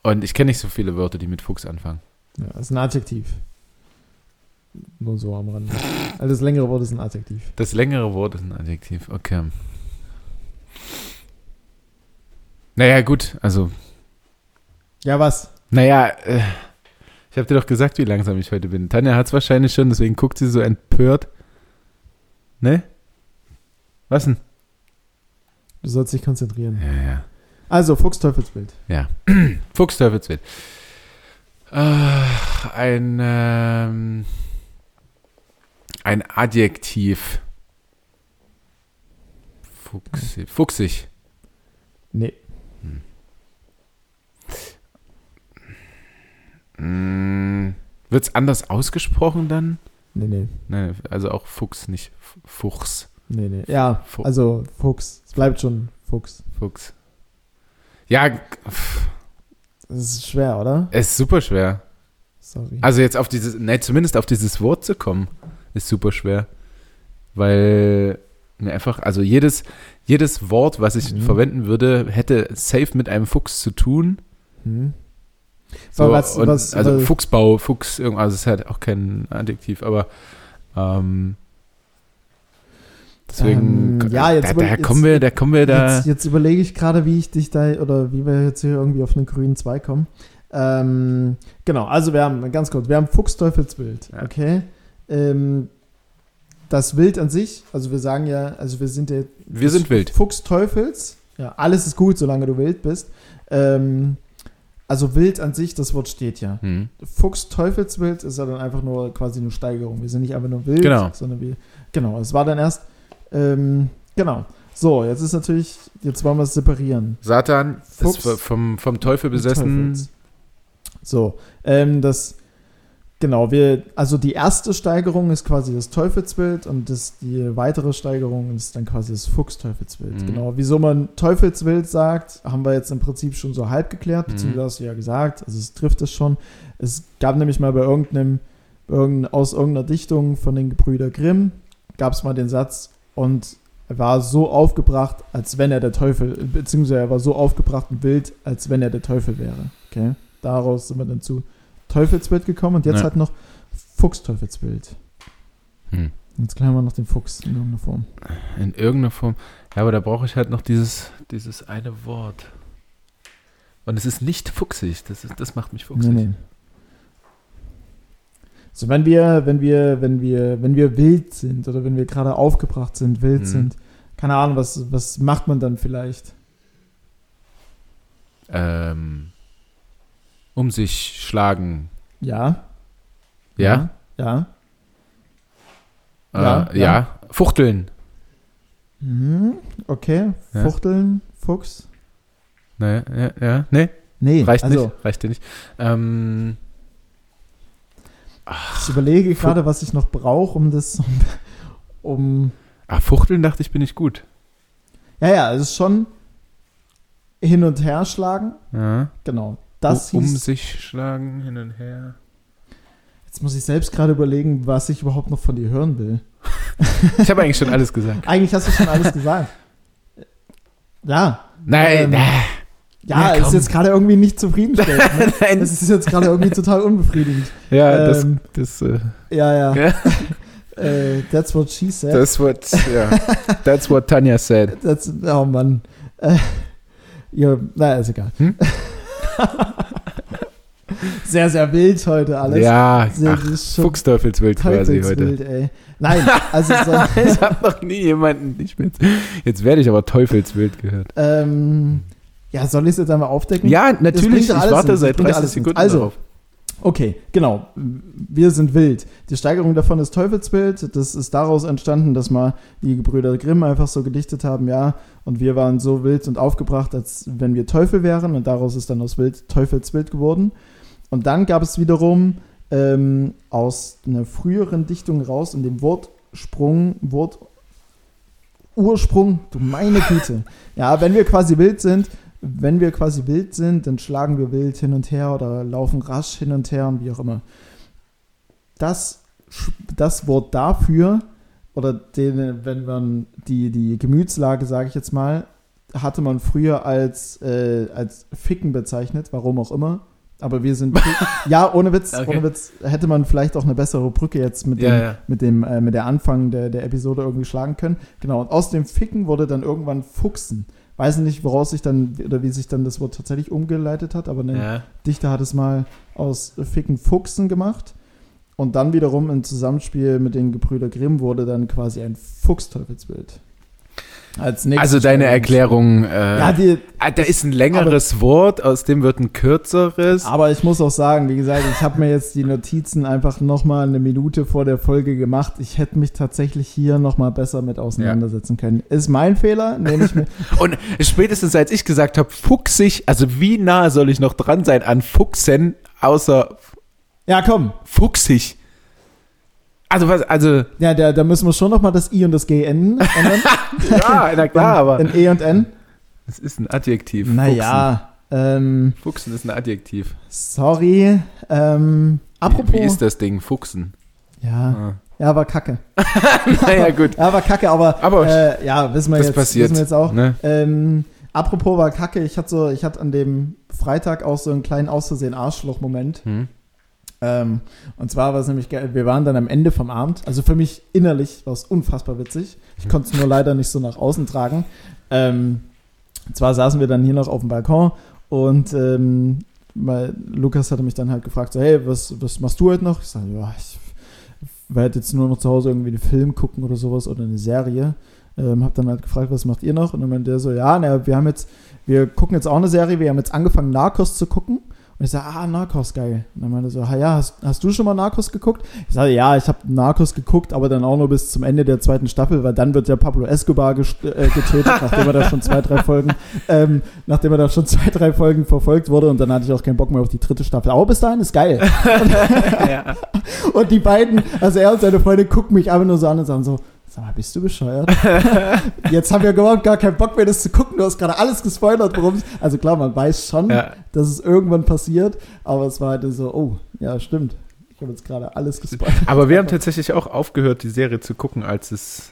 Und ich kenne nicht so viele Wörter, die mit Fuchs anfangen. ja. Das ist ein Adjektiv. Nur so am Rande. Also das längere Wort ist ein Adjektiv. Das längere Wort ist ein Adjektiv. Okay. Naja, gut. Also, Ja, was? naja, äh, ich habe dir doch gesagt, wie langsam ich heute bin. Tanja hat es wahrscheinlich schon, deswegen guckt sie so empört. Ne? Was denn? Du sollst dich konzentrieren. Ja, ja. Also, Fuchsteufelsbild. Ja. Fuchs Teufelswild. Ach, ein, ähm, ein Adjektiv. Fuchsig. Fuchsig. Nee. Mm, wird's anders ausgesprochen dann? Nee, nee. Nein, also auch Fuchs, nicht Fuchs. Nee, nee. Ja, Fu- also Fuchs. Es bleibt schon Fuchs. Fuchs. Ja, Das ist schwer, oder? es ist super schwer. Sorry. Also jetzt auf dieses, ne, zumindest auf dieses Wort zu kommen, ist super schwer. Weil mir einfach, also jedes, jedes Wort, was ich Mhm. verwenden würde, hätte safe mit einem Fuchs zu tun. Hm. So, was- was- also was- Fuchsbau, Fuchs, irgendwas, also es ist halt auch kein Adjektiv, aber ähm, Deswegen, Ähm, ja, jetzt da, da jetzt- kommen wir, da kommen wir da. Jetzt, jetzt überlege ich gerade, wie ich dich da, oder wie wir jetzt hier irgendwie auf einen grünen 2 kommen. Ähm, genau, also wir haben, ganz kurz, wir haben Fuchsteufelswild, Ja. okay? Ähm, das Wild an sich, also wir sagen ja, also wir sind ja Wir sind wild. Fuchsteufels, ja, alles ist gut, solange du wild bist. Ähm, also wild an sich, das Wort steht ja. Hm. Fuchsteufelswild ist ja dann einfach nur quasi eine Steigerung. Wir sind nicht einfach nur wild, Genau. sondern wir, genau, es war dann erst, ähm, genau. So, jetzt ist natürlich, jetzt wollen wir es separieren. Satan Fuchs. ist vom, vom Teufel besessen. So, ähm, das, genau, wir, also die erste Steigerung ist quasi das Teufelsbild und das, die weitere Steigerung ist dann quasi das Fuchsteufelsbild. Mhm. Genau, wieso man Teufelsbild sagt, haben wir jetzt im Prinzip schon so halb geklärt, Mhm. beziehungsweise hast du ja gesagt, also es trifft es schon. Es gab nämlich mal bei irgendeinem, irgendein, aus irgendeiner Dichtung von den Gebrüder Grimm, gab es mal den Satz, und er war so aufgebracht, als wenn er der Teufel, beziehungsweise er war so aufgebracht und wild, als wenn er der Teufel wäre. Okay? Daraus sind wir dann zu Teufelsbild gekommen und jetzt Ja. halt noch Fuchsteufelsbild. Hm. Jetzt klären wir noch den Fuchs in irgendeiner Form. In irgendeiner Form. Ja, aber da brauche ich halt noch dieses, dieses eine Wort. Und es ist nicht fuchsig. Das, ist, das macht mich fuchsig. Nee, nee. So, wenn wir, wenn wir, wenn wir, wenn wir wild sind oder wenn wir gerade aufgebracht sind, wild Mhm. sind, keine Ahnung, was, was macht man dann vielleicht? Ähm, um sich schlagen. Ja. Ja? Ja. Ja. Ja, Äh, ja. Fuchteln. Mhm. Okay. Ja. Fuchteln, Fuchs. Naja, ja, ja. Nee, Nee, reicht also, nicht. Reicht dir nicht. Ähm, ich überlege gerade, was ich noch brauche, um das, um, um ah, Fuchteln dachte ich, bin ich gut. ja, ja, es ist schon hin und her schlagen. Ja. Genau. Das um hieß, sich schlagen, hin und her. jetzt muss ich selbst gerade überlegen, was ich überhaupt noch von dir hören will. Ich habe eigentlich schon alles gesagt. Eigentlich hast du schon alles gesagt. Ja, Nein, Ähm, na, ja, Ja, ist jetzt gerade irgendwie nicht zufriedenstellend. Ne? nein. Das ist jetzt gerade irgendwie total unbefriedigend. Ja, das, ähm, das, äh, Ja, ja. Äh, that's what she said. that's what, ja, that's what Tanja said. that's, oh Mann. Äh, ja, naja, ist egal. Hm? sehr, sehr wild heute alles. Ja, Sehr, ach, das ist schon Fuchsteufelswild quasi heute. teufelswild, ey. Nein, also so, ich habe noch nie jemanden nicht mit. Jetzt werde ich aber Teufelswild gehört. ähm, ja, soll ich es jetzt einmal aufdecken? Ja, natürlich. Ich warte seit bringt ja 30 alles nichts. Sekunden Also, darauf. Okay, genau. Wir sind wild. Die Steigerung davon ist Teufelsbild. Das ist daraus entstanden, dass mal die Gebrüder Grimm einfach so gedichtet haben, ja, und wir waren so wild und aufgebracht, als wenn wir Teufel wären, und daraus ist dann aus Wild Teufelsbild geworden. Und dann gab es wiederum ähm, aus einer früheren Dichtung raus, in dem Wortsprung, Wort Ursprung, du meine Güte. Ja, wenn wir quasi wild sind, wenn wir quasi wild sind, dann schlagen wir wild hin und her oder laufen rasch hin und her und wie auch immer. Das, das Wort dafür, oder den, wenn man die, die Gemütslage, sage ich jetzt mal, hatte man früher als, äh, als Ficken bezeichnet, warum auch immer. Aber wir sind. ja, ohne Witz, Okay. ohne Witz hätte man vielleicht auch eine bessere Brücke jetzt mit dem, Ja, ja. mit dem, äh, mit der Anfang der, der Episode irgendwie schlagen können. Genau, und aus dem Ficken wurde dann irgendwann Fuchsen. Weiß nicht, woraus sich dann, oder wie sich dann das Wort tatsächlich umgeleitet hat, aber ein Ja. Dichter hat es mal aus Ficken Fuchsen gemacht. Und dann wiederum im Zusammenspiel mit den Gebrüder Grimm wurde dann quasi ein Fuchsteufelsbild. Als nächstes Also deine Erklärung, äh, Ja, die, ah, da ist ein längeres Wort, aus dem wird ein kürzeres. aber ich muss auch sagen, wie gesagt, ich habe mir jetzt die Notizen einfach nochmal eine Minute vor der Folge gemacht. Ich hätte mich tatsächlich hier nochmal besser mit auseinandersetzen können. Ist mein Fehler, nehme ich mir. Und spätestens als ich gesagt habe, fuchsig, also wie nah soll ich noch dran sein an Fuchsen, außer Ja, komm. fuchsig? Also was, also, Ja, da, da müssen wir schon nochmal das I und das G enden. ändern. ja, na klar, aber In E und N. es ist ein Adjektiv. Naja, ähm, Fuchsen. Fuchsen ist ein Adjektiv. sorry. Ähm, apropos. Wie, wie ist das Ding, Fuchsen? Ja, Ah. ja, war kacke. naja, gut. Ja, war kacke, aber, Aber äh, ja, wissen wir das jetzt, passiert. wissen wir jetzt auch. Ne? Ähm, apropos war kacke, ich hatte so, ich hatte an dem Freitag auch so einen kleinen Auszusehen Arschloch-Moment. Hm? Ähm, und zwar war es nämlich geil, wir waren dann am Ende vom Abend, also für mich innerlich war es unfassbar witzig. Ich konnte es nur leider nicht so nach außen tragen. Ähm, und zwar saßen wir dann hier noch auf dem Balkon und ähm, weil Lukas hatte mich dann halt gefragt, so, hey, was, was machst du heute noch? Ich sage, ja, ich werde jetzt nur noch zu Hause irgendwie einen Film gucken oder sowas oder eine Serie. Ähm, hab dann halt gefragt, was macht ihr noch? Und dann meinte der so, ja, na, wir haben jetzt, wir gucken jetzt auch eine Serie, wir haben jetzt angefangen, Narcos zu gucken. Und ich sage, ah, Narcos, geil. Und dann meinte er so, ah, ja, hast, hast du schon mal Narcos geguckt? Ich sage, ja, ich habe Narcos geguckt, aber dann auch nur bis zum Ende der zweiten Staffel, weil dann wird ja Pablo Escobar äh, getötet, nachdem er da schon zwei, drei Folgen, ähm, nachdem er da schon zwei, drei Folgen verfolgt wurde. Und dann hatte ich auch keinen Bock mehr auf die dritte Staffel. Aber bis dahin ist geil. Und die beiden, also er und seine Freundin, gucken mich einfach nur so an und sagen so, sag mal, bist du bescheuert? Jetzt haben wir überhaupt gar keinen Bock mehr, das zu gucken. Du hast gerade alles gespoilert, worum es. Also klar, man weiß schon, Ja. dass es irgendwann passiert, aber es war halt so, oh, ja, stimmt. Ich habe jetzt gerade alles gespoilert. Aber wir haben tatsächlich auch aufgehört, die Serie zu gucken, als es.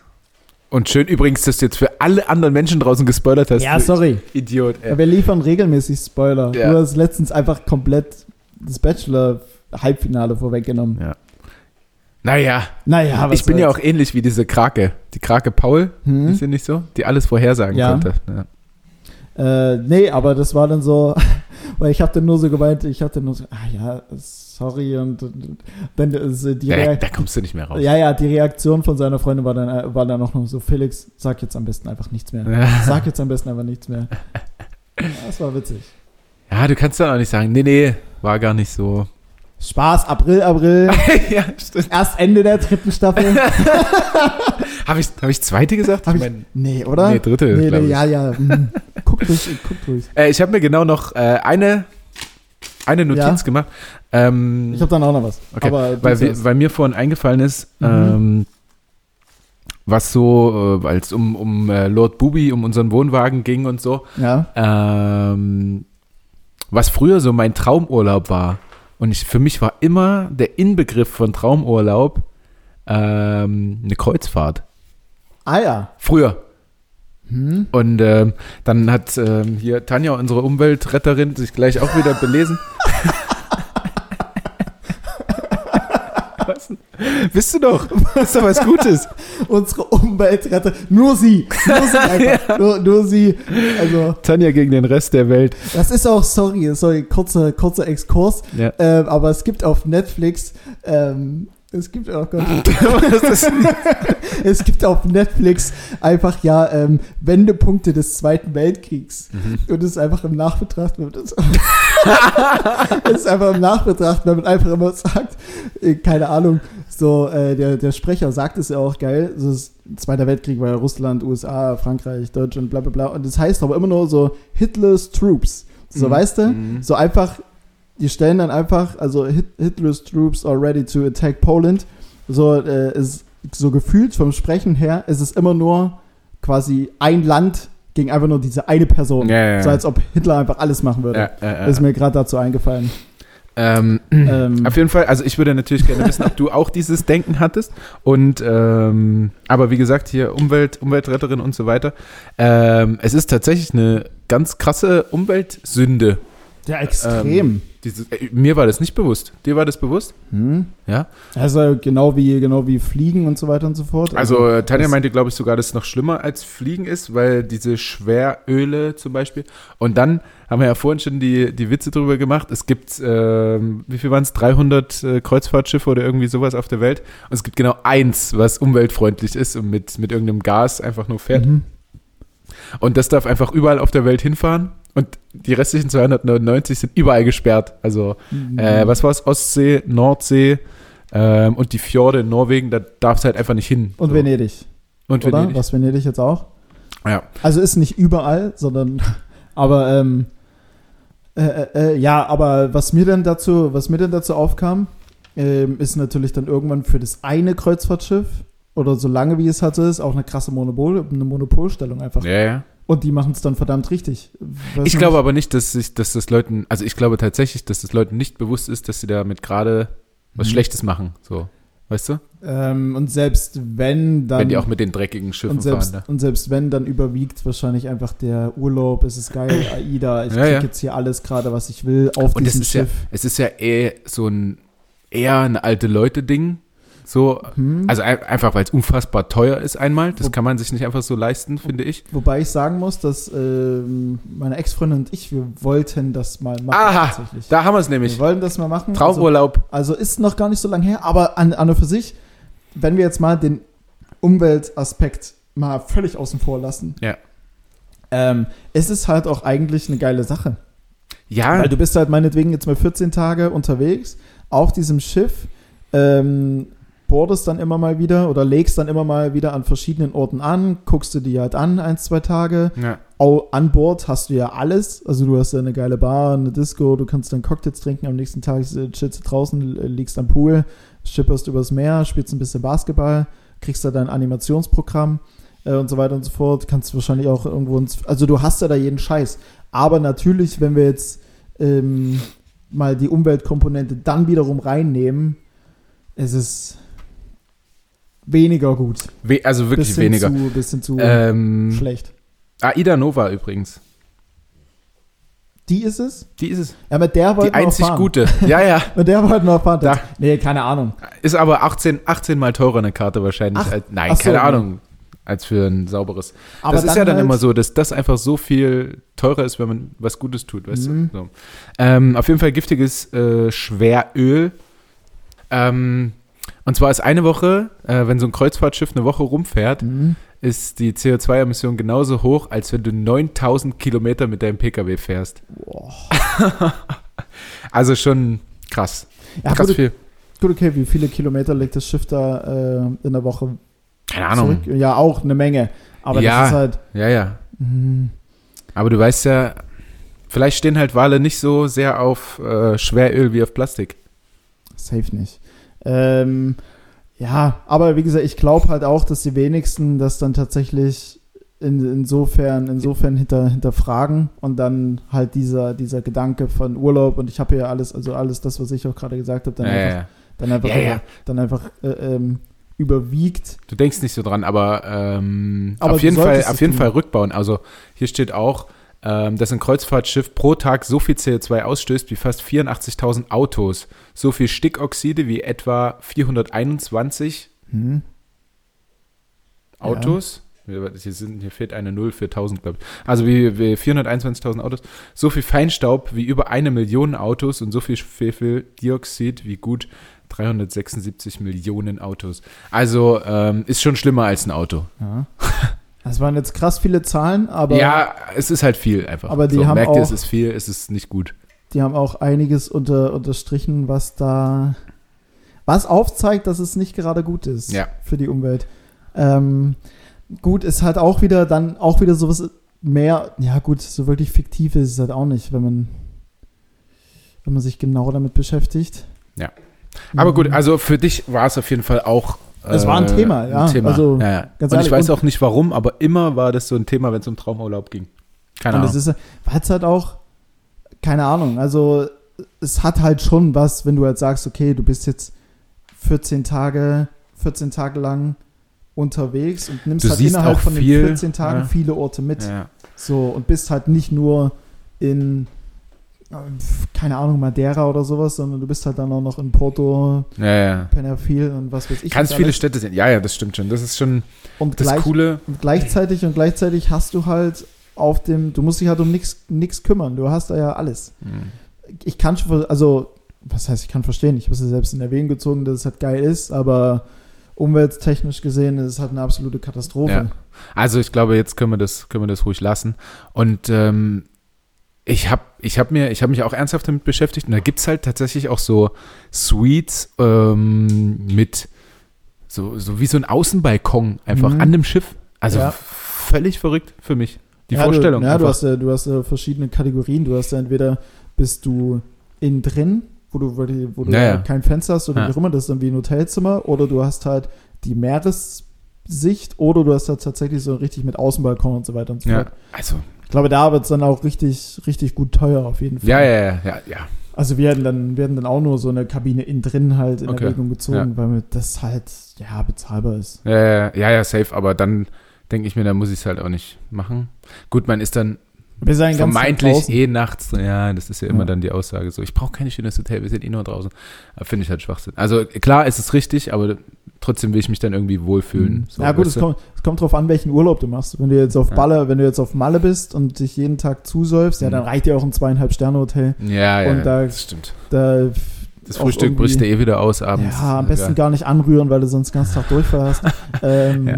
Und schön übrigens, dass du jetzt für alle anderen Menschen draußen gespoilert hast. Ja, sorry. Idiot, ey. Wir liefern regelmäßig Spoiler. Ja. Du hast letztens einfach komplett das Bachelor-Halbfinale vorweggenommen. Ja. Naja, Naja, was ich bin ja soll's. auch ähnlich wie diese Krake. Die Krake Paul, Hm? ist sie nicht so? Die alles vorhersagen Ja. konnte. Ja. Äh, nee, aber das war dann so, weil ich habe dann nur so gemeint, ich hatte nur so, ah ja, sorry und, und dann äh, die Da, Reaktion. da kommst du nicht mehr raus. Ja, ja, die Reaktion von seiner Freundin war dann, äh, war dann noch so, Felix, sag jetzt am besten einfach nichts mehr. Sag jetzt am besten einfach nichts mehr. Ja, das war witzig. Ja, du kannst dann auch nicht sagen, nee, nee, war gar nicht so. Spaß, April, April, ja, stimmt. erst Ende der dritten Staffel. Habe ich, hab ich zweite gesagt? Hab ich, mein, nee, oder? Nee, dritte, Nee, nee, ich. ja, ja. hm. Guck durch, guck durch. äh, ich habe mir genau noch äh, eine, eine Notiz Ja. gemacht. Ähm, Ich habe dann auch noch was. Okay, weil, wir, weil mir vorhin eingefallen ist, Mhm. ähm, was so, äh, es um, um äh, Lord Bubi, um unseren Wohnwagen ging und so, ja, ähm, was früher so mein Traumurlaub war. Und ich, für mich war immer der Inbegriff von Traumurlaub ähm, eine Kreuzfahrt. ah ja. Früher. Hm. Und ähm, dann hat ähm, hier Tanja, unsere Umweltretterin, sich gleich auch wieder belesen. Bist du doch. Ist doch was Gutes. Unsere Umweltretter, nur sie. Nur sie einfach. nur, nur sie. Also, Tanja gegen den Rest der Welt. das ist auch, sorry, sorry, kurzer, kurzer Exkurs. Ja. Ähm, aber es gibt auf Netflix, ähm, es gibt, oh Gott, es gibt auf Netflix einfach ja ähm, Wendepunkte des Zweiten Weltkriegs. Mhm. Und es ist einfach im Nachbetracht, wenn man das, es ist einfach im Nachbetracht, wenn man einfach immer sagt, äh, keine Ahnung, so äh, der, der Sprecher sagt es ja auch geil, so das Zweiter Weltkrieg war ja Russland, USA, Frankreich, Deutschland, bla bla bla. Und das heißt aber immer nur so Hitler's Troops. So, Mhm. weißt du? Mhm. So einfach, die stellen dann einfach, also Hit, Hitler's Troops are ready to attack Poland. So, äh, ist so gefühlt vom Sprechen her, ist es immer nur quasi ein Land gegen einfach nur diese eine Person. Ja, ja, ja. So als ob Hitler einfach alles machen würde. Ja, ja, ja. Das ist mir gerade dazu eingefallen. Ähm, Ähm, Auf jeden Fall, also ich würde natürlich gerne wissen, ob du auch dieses Denken hattest. Und ähm, aber wie gesagt, hier Umwelt, Umweltretterin und so weiter. Ähm, es ist tatsächlich eine ganz krasse Umweltsünde. ja, extrem. Diese, äh, mir war das nicht bewusst. Dir war das bewusst? Hm? Ja. Also genau wie, genau wie Fliegen und so weiter und so fort. Also äh, Tanja meinte, glaube ich, sogar, dass es noch schlimmer als Fliegen ist, weil diese Schweröle zum Beispiel. Und dann haben wir ja vorhin schon die, die Witze drüber gemacht. Es gibt, ähm, wie viel waren es? 300 äh, Kreuzfahrtschiffe oder irgendwie sowas auf der Welt. Und es gibt genau eins, was umweltfreundlich ist und mit, mit irgendeinem Gas einfach nur fährt. Mhm. Und das darf einfach überall auf der Welt hinfahren. Und die restlichen 299 sind überall gesperrt. Also, Mhm. äh, was war es? Ostsee, Nordsee ähm, und die Fjorde in Norwegen, da darf es halt einfach nicht hin. Und so. Venedig, Und oder? Venedig. Was Venedig jetzt auch? Ja. Also ist nicht überall, sondern aber ähm, äh, äh, äh, ja, aber was mir dann dazu, was mir dann dazu aufkam, ähm, ist natürlich dann irgendwann für das eine Kreuzfahrtschiff oder so lange wie es so ist, auch eine krasse Monopol, eine Monopolstellung einfach. Ja, ja. Und die machen es dann verdammt richtig. Weiß Ich nicht. glaube aber nicht, dass, ich, dass das Leuten, also ich glaube tatsächlich, dass das Leuten nicht bewusst ist, dass sie damit gerade was Mhm. Schlechtes machen. So, weißt du? ähm, und selbst wenn dann Wenn die auch mit den dreckigen Schiffen und selbst, fahren. und selbst wenn, dann überwiegt wahrscheinlich einfach der Urlaub, es ist geil, AIDA, ich Ja, krieg ja. jetzt hier alles gerade, was ich will, auf Und es diesem ist, ja, Schiff. es ist ja eh so ein eher ein alte Leute-Ding. So, Hm. also ein, einfach, weil es unfassbar teuer ist einmal. Das Wo- kann man sich nicht einfach so leisten, finde ich. Wobei ich sagen muss, dass ähm, meine Ex-Freundin und ich, wir wollten das mal machen. Aha, tatsächlich. Da haben wir es wir nämlich. wollten das mal machen. Traumurlaub. Also, also ist noch gar nicht so lange her, aber an, an und für sich, wenn wir jetzt mal den Umweltaspekt mal völlig außen vor lassen, Ja. ähm, es ist halt auch eigentlich eine geile Sache. Ja, Weil du bist halt meinetwegen jetzt mal 14 Tage unterwegs auf diesem Schiff, ähm, boardest dann immer mal wieder oder legst dann immer mal wieder an verschiedenen Orten an, guckst du die halt an, ein, zwei Tage. ja. An Bord hast du ja alles. Also du hast ja eine geile Bar, eine Disco, du kannst dann Cocktails trinken, am nächsten Tag chillst du draußen, liegst am Pool, schipperst übers Meer, spielst ein bisschen Basketball, kriegst da dein Animationsprogramm äh, und so weiter und so fort. Kannst wahrscheinlich auch irgendwo ins, also du hast ja da jeden Scheiß. Aber natürlich, wenn wir jetzt ähm, mal die Umweltkomponente dann wiederum reinnehmen, ist es weniger gut. We also wirklich bisschen weniger. Zu, bisschen zu Ähm, schlecht. Aida Nova übrigens. Die ist es? Die ist es. Ja, mit der wollten Die einzig fahren. gute. Ja, ja. Mit der wollten wir fahren. Da. Nee, keine Ahnung. Ist aber 18, 18 mal teurer eine Karte wahrscheinlich. Ach, als, nein, so, keine nee. Ahnung. Als für ein sauberes. Aber das ist ja dann halt- immer so, dass das einfach so viel teurer ist, wenn man was Gutes tut, weißt Mhm. du? So. Ähm, auf jeden Fall giftiges äh, Schweröl. Ähm, und zwar ist eine Woche, äh, wenn so ein Kreuzfahrtschiff eine Woche rumfährt, Mhm. ist die CO2-Emission genauso hoch, als wenn du 9000 Kilometer mit deinem Pkw fährst. Boah. Also schon krass. Ja, krass gut, viel. gut, okay. Wie viele Kilometer legt das Schiff da äh, in der Woche Keine Ahnung. zurück? Ja, auch eine Menge. Aber Ja. das ist halt. Ja, ja. Mhm. Aber du weißt ja, vielleicht stehen halt Wale nicht so sehr auf äh, Schweröl wie auf Plastik. Safe nicht. Ähm, ja, aber wie gesagt, ich glaube halt auch, dass die wenigsten das dann tatsächlich in, insofern, insofern hinter, hinterfragen und dann halt dieser, dieser Gedanke von Urlaub und ich habe ja alles, also alles das, was ich auch gerade gesagt habe, dann Ja, einfach, ja. Dann einfach, Ja. Dann einfach äh, ähm, überwiegt. Du denkst nicht so dran, aber, ähm, Aber auf jeden Fall, auf jeden tun. Fall rückbauen. Also hier steht auch, ähm, dass ein Kreuzfahrtschiff pro Tag so viel CO2 ausstößt wie fast 84.000 Autos, so viel Stickoxide wie etwa 421 Hm. Ja. Autos. Hier, sind, hier fehlt eine Null für 1000, glaube ich. Also wie, wie 421.000 Autos. So viel Feinstaub wie über eine Million Autos und so viel Schwefeldioxid wie gut 376 Millionen Autos. Also ähm, ist schon schlimmer als ein Auto. Ja. Das waren jetzt krass viele Zahlen, aber ja, es ist halt viel einfach. Aber die so, haben merkt ihr, auch- es ist viel, es ist nicht gut. die haben auch einiges unter, unterstrichen, was da, was aufzeigt, dass es nicht gerade gut ist Ja. für die Umwelt. Ähm, gut, ist halt auch wieder dann auch wieder sowas mehr, ja gut, so wirklich fiktiv ist es halt auch nicht, wenn man, wenn man sich genau damit beschäftigt. Ja. Aber gut, Mhm. also für dich war es auf jeden Fall auch. Äh, Es war ein Thema, ja. Also, ja, ja. Und ich ehrlich, weiß und- auch nicht warum, aber immer war das so ein Thema, wenn es um Traumurlaub ging. Keine Und Ahnung. weil es halt auch, keine Ahnung, also es hat halt schon was, wenn du halt sagst, okay, du bist jetzt 14 Tage, 14 Tage lang unterwegs und nimmst Du halt innerhalb von den viel, 14 Tagen ja. viele Orte mit. So, und bist halt nicht nur in, äh, keine Ahnung, Madeira oder sowas, sondern du bist halt dann auch noch in Porto, ja, ja. Penerfil und was weiß ich. Ganz was viele alles. Städte sind. Ja, ja, das stimmt schon. Das ist schon Und das gleich, Coole. und gleichzeitig und gleichzeitig hast du halt auf dem, du musst dich halt um nichts kümmern. Du hast da ja alles. Hm. Ich kann schon, also, was heißt, ich kann verstehen, ich habe es ja selbst in Erwägung gezogen, dass es halt geil ist, aber umwelttechnisch gesehen ist es halt eine absolute Katastrophe. Ja. Also ich glaube, jetzt können wir das, können wir das ruhig lassen. Und ähm, ich habe ich hab mir, ich habe mich auch ernsthaft damit beschäftigt und da gibt es halt tatsächlich auch so Suites ähm, mit so, so wie so ein Außenbalkon einfach Mhm. an dem Schiff. Also Ja. völlig verrückt für mich. Die ja, Vorstellung. Du, ja, du einfach. hast, ja, du hast ja verschiedene Kategorien. Du hast ja entweder bist du innen drin, wo du, wo du, wo du Ja, ja. kein Fenster hast oder wie auch immer, das ist dann wie ein Hotelzimmer, oder du hast halt die Meeressicht, oder du hast halt tatsächlich so richtig mit Außenbalkon und so weiter und so ja, fort. also, glaube, da wird es dann auch richtig, richtig gut teuer auf jeden Fall. ja, ja, ja, ja, ja. Also wir hatten dann, wir dann auch nur so eine Kabine innen drin halt in Okay. Erwägung gezogen, weil mir das halt, ja, bezahlbar ist. Ja, ja, ja, ja, safe, aber dann denke ich mir, da muss ich es halt auch nicht machen. Gut, man ist dann, Wir sind vermeintlich eh nachts. Ja, das ist ja immer Ja. dann die Aussage. So, ich brauche kein schönes Hotel, wir sind eh nur draußen. Aber Finde ich halt Schwachsinn. Also klar ist es richtig, aber trotzdem will ich mich dann irgendwie wohlfühlen. So, Mhm. ja gut, es kommt, es kommt drauf an, welchen Urlaub du machst. Wenn du jetzt auf Ja. Balle, wenn du jetzt auf Malle bist und dich jeden Tag zusäufst, ja, Mhm. dann reicht dir auch ein zweieinhalb Sterne Hotel. Ja, ja, Und da- das stimmt. Da Das Frühstück brichst du eh wieder aus abends. Ja, am besten Egal. gar nicht anrühren, weil du sonst den ganzen Tag Durchfall hast. ähm, Ja.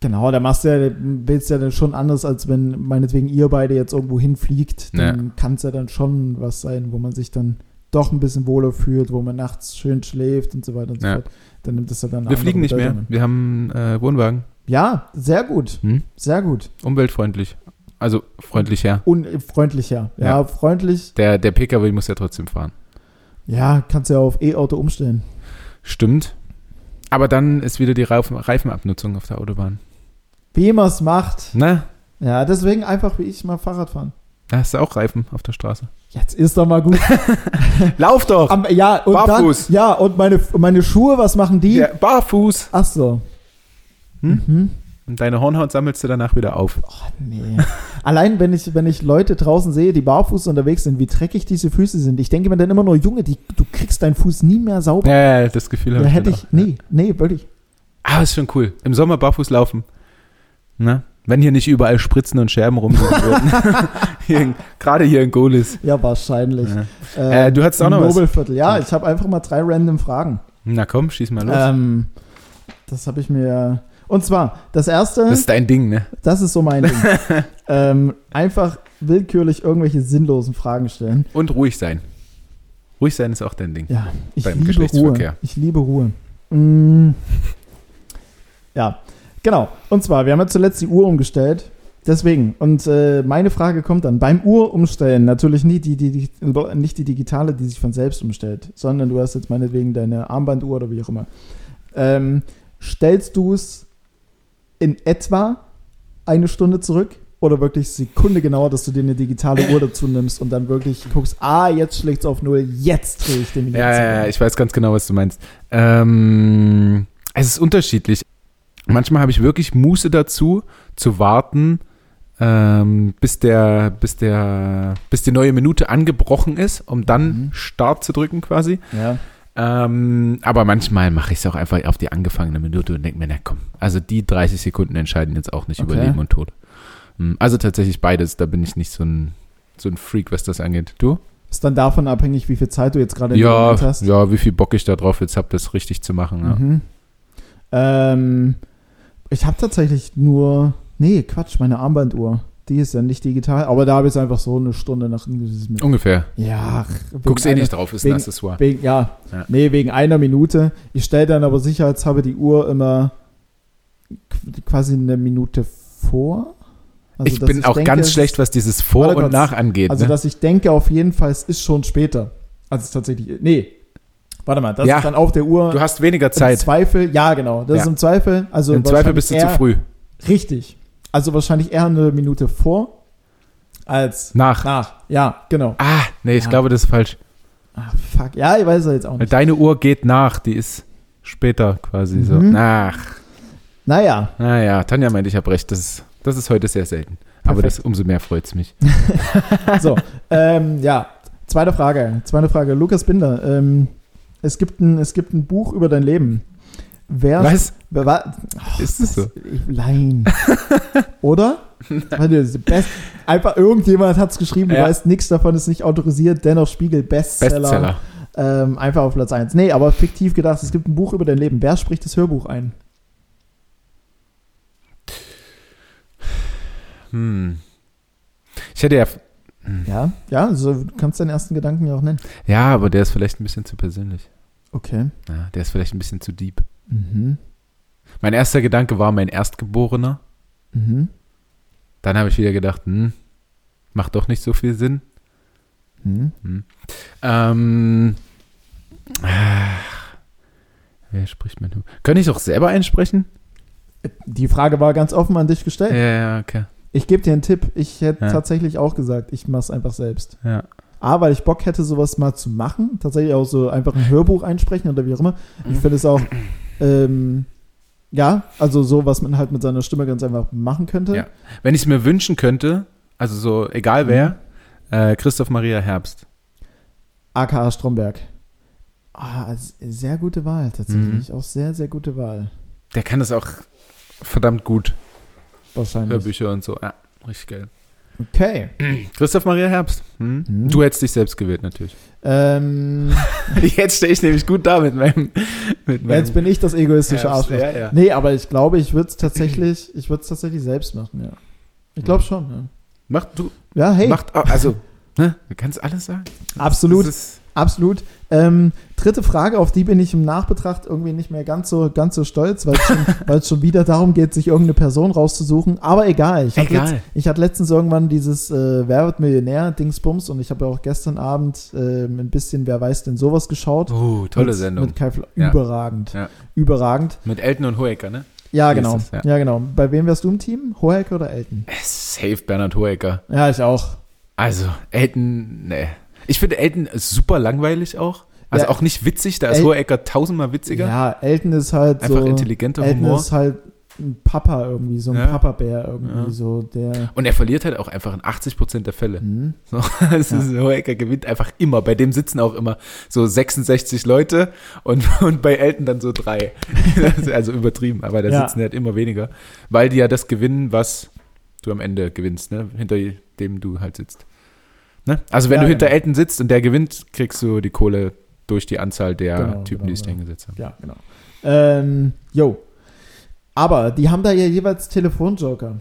Genau, da machst du ja, willst du ja dann schon anders, als wenn meinetwegen ihr beide jetzt irgendwo hinfliegt. Dann kann es ja dann schon was sein, wo man sich dann doch ein bisschen wohler fühlt, wo man nachts schön schläft und so weiter und so Ja. fort. Dann nimmt es ja dann Wir fliegen nicht mehr. Wir haben äh, Wohnwagen. Ja, sehr gut. Hm? Sehr gut. Umweltfreundlich. Also freundlicher. Unfreundlicher. Ja, Ja. freundlich. Der, der PKW muss ja trotzdem fahren. Ja, kannst ja auf E-Auto umstellen. Stimmt. Aber dann ist wieder die Reifen, Reifenabnutzung auf der Autobahn. Wie man es macht. Na, Ja, deswegen einfach wie ich mal Fahrrad fahren. da hast du auch Reifen auf der Straße. Jetzt ist doch mal gut. Lauf doch! Am, ja, und Barfuß. Dann, ja, und meine, meine Schuhe, was machen die? Ja, barfuß! Ach so. Hm? Mhm. Und deine Hornhaut sammelst du danach wieder auf. Oh, nee. Allein, wenn ich, wenn ich Leute draußen sehe, die barfuß unterwegs sind, wie dreckig diese Füße sind. Ich denke mir dann immer nur, Junge, die, du kriegst deinen Fuß nie mehr sauber. Ja, ja, das Gefühl da habe hätte dann ich, auch. nee, nee, wirklich. Ah, ist schon cool. Im Sommer barfuß laufen. Ne? Wenn hier nicht überall Spritzen und Scherben rumliegen würden. hier in- Gerade hier in Golis. Ja, wahrscheinlich. Ja. Äh, du hattest auch noch was. Nobelviertel. Ja, ich habe einfach mal drei random Fragen. Na komm, schieß mal los. Ähm, das habe ich mir. Und zwar, das erste, das das, ist dein Ding, ne? ist so mein Ding. ähm, einfach willkürlich irgendwelche sinnlosen Fragen stellen. Und ruhig sein. Ruhig sein ist auch dein Ding. Ja, ich Beim liebe Geschlechtsverkehr. Ruhe. Ich liebe Ruhe. Mm. Ja, genau. Und zwar, wir haben ja zuletzt die Uhr umgestellt. Deswegen, und äh, meine Frage kommt dann, beim Uhrumstellen, natürlich nicht die, die, die, nicht die digitale, die sich von selbst umstellt, sondern du hast jetzt meinetwegen deine Armbanduhr oder wie auch immer. Ähm, stellst du es in etwa eine Stunde zurück oder wirklich Sekunde genauer, dass du dir eine digitale Uhr dazu nimmst und dann wirklich guckst, ah, jetzt schlägt es auf null, jetzt drehe ich den Ja, ja, ja, ich weiß ganz genau, was du meinst. Ähm, es ist unterschiedlich. Manchmal habe ich wirklich Muße dazu, zu warten, ähm, bis der, bis der, bis die neue Minute angebrochen ist, um dann Mhm. Start zu drücken quasi. Ja. Ähm, aber manchmal mache ich es auch einfach auf die angefangene Minute und denke mir, na komm, also die 30 Sekunden entscheiden jetzt auch nicht über Okay. Leben und Tod. Hm, Also tatsächlich beides, da bin ich nicht so ein, so ein Freak, was das angeht. Du? Ist dann davon abhängig, wie viel Zeit du jetzt gerade Ja, hast. ja, wie viel Bock ich da drauf jetzt habe, das richtig zu machen. Ja. Mhm. Ähm, ich habe tatsächlich nur, nee, Quatsch, meine Armbanduhr. Die ist ja nicht digital, aber da habe ich es einfach so eine Stunde nach. Ungefähr. Ja, Guckst eh nicht drauf, ist wegen- ein Accessoire. Wegen, ja, Ja. nee, wegen einer Minute. Ich stelle dann aber sicherheitshalber die Uhr immer qu- quasi eine Minute vor. Also, ich bin auch denke, ganz schlecht, was dieses Vor und kurz. Nach angeht. Also, ne? dass ich denke auf jeden Fall, es ist schon später. Also, es ist tatsächlich, nee. Warte mal, das Ja. ist dann auf der Uhr. Du hast weniger Im Zeit. Zweifel, ja, genau. Das Ja. ist im Zweifel. Also Im Zweifel bist du zu früh. Richtig. Also wahrscheinlich eher eine Minute vor als Nach. nach. Ja, genau. Ah, nee, ich Ja. glaube, das ist falsch. Ah, fuck. Ja, ich weiß es jetzt auch nicht. Deine Uhr geht nach, die ist später quasi so. Mhm. Nach. Naja, Naja, Tanja meint, ich habe recht. Das ist, das ist heute sehr selten. Aber Perfekt. das, umso mehr freut es mich. so. ähm, ja, zweite Frage. Zweite Frage. Lukas Binder. Ähm, es, gibt ein, es gibt ein Buch über dein Leben. Wer Was? Wer, wa- Ist das so? Ich, nein. Oder? Warte, das ist best, einfach irgendjemand hat es geschrieben, du Ja. weißt nichts davon, ist nicht autorisiert, dennoch Spiegel Bestseller. Bestseller. Ähm, einfach auf Platz 1. Nee, aber fiktiv gedacht, es gibt ein Buch über dein Leben. Wer spricht das Hörbuch ein? Hm. Ich hätte ja. Ja, ja, also du kannst deinen ersten Gedanken ja auch nennen. Ja, aber der ist vielleicht ein bisschen zu persönlich. Okay. Ja, der ist vielleicht ein bisschen zu deep. Mhm. Mein erster Gedanke war mein Erstgeborener. Mhm. Dann habe ich wieder gedacht, hm, macht doch nicht so viel Sinn. Mhm. Hm. Ähm, ach, wer spricht mein Könnte ich auch selber einsprechen? Die Frage war ganz offen an dich gestellt. Ja, ja, okay. Ich gebe dir einen Tipp. Ich hätte Ja. tatsächlich auch gesagt, ich mache es einfach selbst. Ja. A, weil ich Bock hätte, sowas mal zu machen. Tatsächlich auch so einfach ein Hörbuch einsprechen oder wie auch immer. Ich finde es auch, ähm, ja, also so, was man halt mit seiner Stimme ganz einfach machen könnte. Ja. Wenn ich es mir wünschen könnte, also so egal wer, äh, Christoph Maria Herbst. aka Stromberg. Ah, sehr gute Wahl tatsächlich. Auch sehr, sehr gute Wahl. Der kann das auch verdammt gut. Wahrscheinlich. Hörbücher und so. Ja, richtig geil. Okay. Christoph Maria Herbst. Hm? Mhm. Du hättest dich selbst gewählt, natürlich. Ähm, Jetzt stehe ich nämlich gut da mit meinem. Mit meinem jetzt bin ich das egoistische Herbst. Arschloch. Ja, ja. Nee, aber ich glaube, ich würde es tatsächlich, ich würde es tatsächlich selbst machen, ja. Ich glaube schon, ja. Mach du. Ja, hey, Macht, also, ne? Du kannst alles sagen. absolut, absolut. Ähm, dritte Frage, auf die bin ich im Nachbetracht irgendwie nicht mehr ganz so, ganz so stolz, weil es schon, schon wieder darum geht, sich irgendeine Person rauszusuchen. Aber egal. Ich hatte, Egal. Letzt, ich hatte letztens irgendwann dieses äh, Wer wird Millionär-Dingsbums und ich habe ja auch gestern Abend ähm, ein bisschen Wer weiß denn sowas geschaut. oh, tolle mit, Sendung. Mit Kai Fla- Ja. Überragend. Ja. Überragend. Mit Elton und Hoeker, ne? Ja, genau. das? ja. Ja. genau. Bei wem wärst du im Team? Hohecker oder Elton? Safe Bernhard Hoeker. Ja, ich auch. Also, Elton, ne. Ich finde Elton super langweilig auch. Also Ja. auch nicht witzig, da ist El- Hoeker tausendmal witziger. Ja, Elton ist halt Einfach so. intelligenter Elton Humor. ist halt ein Papa irgendwie, so ein Ja. Papa-Bär irgendwie, Ja. so der. Und er verliert halt auch einfach in 80% der Fälle. Hm. So, es ist, Hoeker gewinnt einfach immer. Bei dem sitzen auch immer so 66 Leute und, und bei Elton dann so drei. Also übertrieben, aber da sitzen halt immer weniger. Weil die ja das gewinnen, was du am Ende gewinnst, ne? hinter dem du halt sitzt. Ne? Also wenn Ja, du hinter genau. Elton sitzt und der gewinnt, kriegst du die Kohle durch die Anzahl der Genau, Typen, genau, die sich genau. dahingesetzt haben. Ja, genau. Ähm, jo. Aber die haben da ja jeweils Telefonjoker.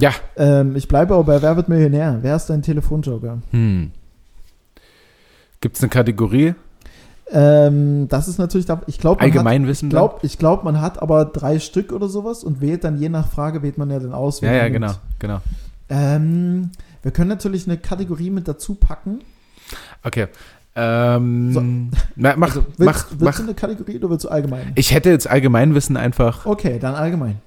Ja. Ähm, ich bleibe aber bei Wer wird Millionär? Wer ist dein Telefonjoker? Hm. Gibt es eine Kategorie? Ähm, das ist natürlich, da- ich glaube, man hat, Allgemeinwissen? ich glaub, ich glaub, man hat aber drei Stück oder sowas und wählt dann je nach Frage, wählt man ja dann aus. Ja, ja, genau, genau. Ähm, wir können natürlich eine Kategorie mit dazu packen. Okay. Ähm, So. na, mach, Also, willst, mach, willst mach. du eine Kategorie oder willst du allgemein? Ich hätte jetzt Allgemeinwissen einfach. Okay, dann allgemein.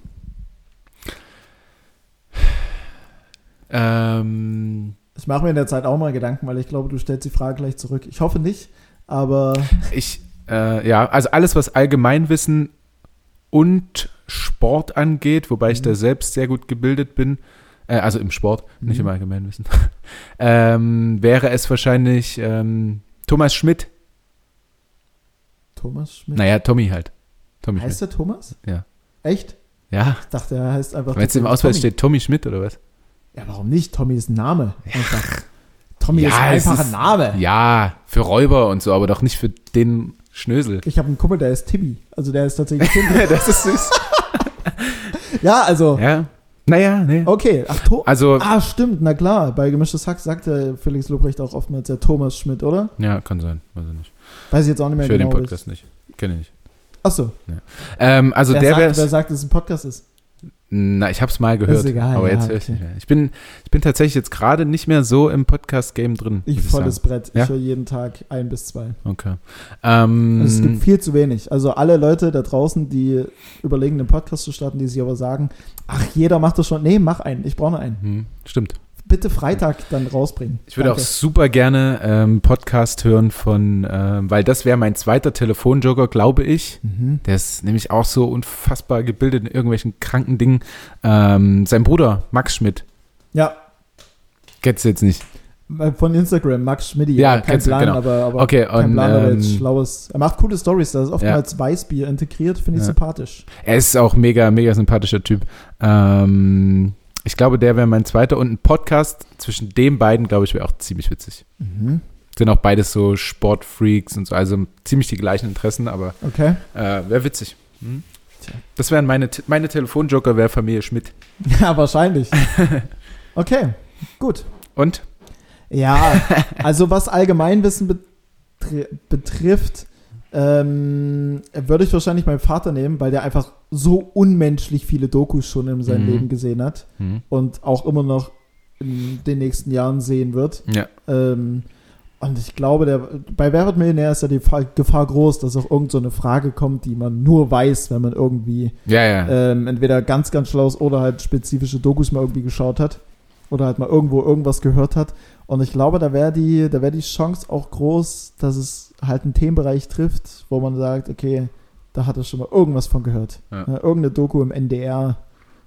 Ähm, Ich mache mir in der Zeit auch mal Gedanken, weil ich glaube, du stellst die Frage gleich zurück. Ich hoffe nicht, aber ich, äh, ja, also alles, was Allgemeinwissen und Sport angeht, wobei ich Mhm. da selbst sehr gut gebildet bin, äh, also im Sport, nicht Mhm. im Allgemeinwissen, ähm, wäre es wahrscheinlich ähm, Thomas Schmidt. Thomas Schmidt. Naja, Tommy halt. Tommy heißt Schmidt. der Thomas? Ja. Echt? Ja, Ich dachte, er heißt einfach. wenn es im Tommy. Ausweis steht Tommy Schmidt oder was? Ja, warum nicht? Tommy ist ein Name. Einfach. Tommy Ja, ist es einfach ist- ein Name. Ja, für Räuber und so, aber doch nicht für den Schnösel. Ich habe einen Kumpel, der ist Timmy. Also der ist tatsächlich Timmy. das ist süß. ja, also. Ja. Naja, nee. Okay, ach, to Also, Ah, stimmt, na klar. Bei Gemischtes Hack sagt der Felix Lobrecht auch oftmals der Thomas Schmidt, oder? ja, kann sein. Weiß ich nicht. Weiß ich jetzt auch nicht mehr Ich höre den genau. Podcast nicht. Kenne ich nicht. Achso, Ähm, also wer, der sagt, wer sagt, dass es ein Podcast ist? Na, ich habe es mal gehört, Ist egal, aber ja, jetzt höre ich okay. nicht mehr. Ich bin, ich bin tatsächlich jetzt gerade nicht mehr so im Podcast-Game drin. Ich volles sagen. Brett. Ja? Ich höre jeden Tag ein bis zwei. Okay. Ähm, Also es gibt viel zu wenig. Also alle Leute da draußen, die überlegen, einen Podcast zu starten, die sich aber sagen, ach, jeder macht das schon. Nee, mach einen. Ich brauche nur einen. hm, stimmt. Bitte Freitag dann rausbringen. Ich würde auch Danke. super gerne ähm, Podcast hören von, ähm, weil das wäre mein zweiter Telefonjoker, glaube ich. Mhm. Der ist nämlich auch so unfassbar gebildet in irgendwelchen kranken Dingen. Ähm, sein Bruder, Max Schmidt. Ja, Kennst du jetzt nicht? von Instagram, Max Schmidti. Ja, kein kennst du, Plan, genau. aber, aber Okay, kein und, Plan, aber jetzt ähm, schlaues. Er macht coole Stories, da ist oftmals Weißbier integriert, finde ich Ja. sympathisch. Er ist auch mega, mega sympathischer Typ. Ähm, ich glaube, der wäre mein zweiter. Und ein Podcast zwischen den beiden, glaube ich, wäre auch ziemlich witzig. Mhm. Sind auch beides so Sportfreaks und so, also ziemlich die gleichen Interessen, aber Okay. äh, wäre witzig. Hm? Tja. Das wären meine, meine Telefonjoker, wäre Familie Schmidt. Ja, wahrscheinlich. Okay, gut. Und? Ja, also was Allgemeinwissen betri betrifft, ähm, würde ich wahrscheinlich meinen Vater nehmen, weil der einfach so unmenschlich viele Dokus schon in seinem Mhm. Leben gesehen hat Hm. und auch immer noch in den nächsten Jahren sehen wird. Ja. Ähm, und ich glaube, der, bei Wer wird Millionär ist ja die Fa- Gefahr groß, dass auch irgend so eine Frage kommt, die man nur weiß, wenn man irgendwie Ja, ja. ähm, entweder ganz, ganz schlaues oder halt spezifische Dokus mal irgendwie geschaut hat oder halt mal irgendwo irgendwas gehört hat. Und ich glaube, da wäre die, da wäre die Chance auch groß, dass es halt einen Themenbereich trifft, wo man sagt, okay, da hat er schon mal irgendwas von gehört. Ja. Irgendeine Doku im NDR,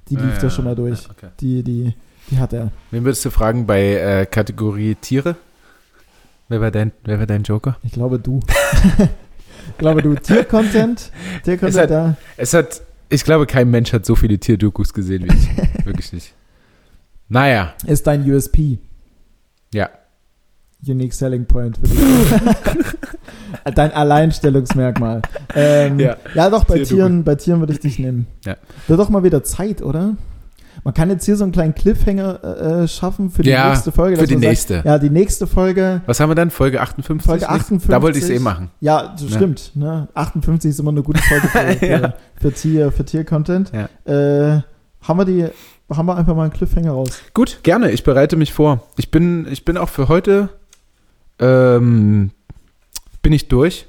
die lief ja, da schon mal durch. Ja, okay. Die, die Die hat er. Wen würdest du fragen bei äh, Kategorie Tiere? Wer wäre dein, wer wär dein Joker? Ich glaube, du. ich glaube, du. Tiercontent. Tiercontent, hat- da. Es hat, ich glaube, kein Mensch hat so viele Tierdokus gesehen wie ich. Wirklich nicht. Naja, Ist dein USP. ja. Unique Selling Point für dich. Dein Alleinstellungsmerkmal. Ähm, ja. Ja. doch, bei. Tieren, bei Tieren würde ich dich nehmen. Ja. Wird doch mal wieder Zeit, oder? Man kann jetzt hier so einen kleinen Cliffhanger äh, schaffen für die Ja, nächste Folge. für die man sagt, nächste. ja, die nächste Folge. Was haben wir dann? Folge 58? Folge 58. Da wollte ich es eh machen. Ja, das stimmt. Ne? 58 ist immer eine gute Folge für, für, für Tier, für Tier-Content. Äh, haben wir die, haben wir einfach mal einen Cliffhanger raus. Gut, gerne. Ich bereite mich vor. Ich bin, ich bin auch für heute ähm, bin ich durch.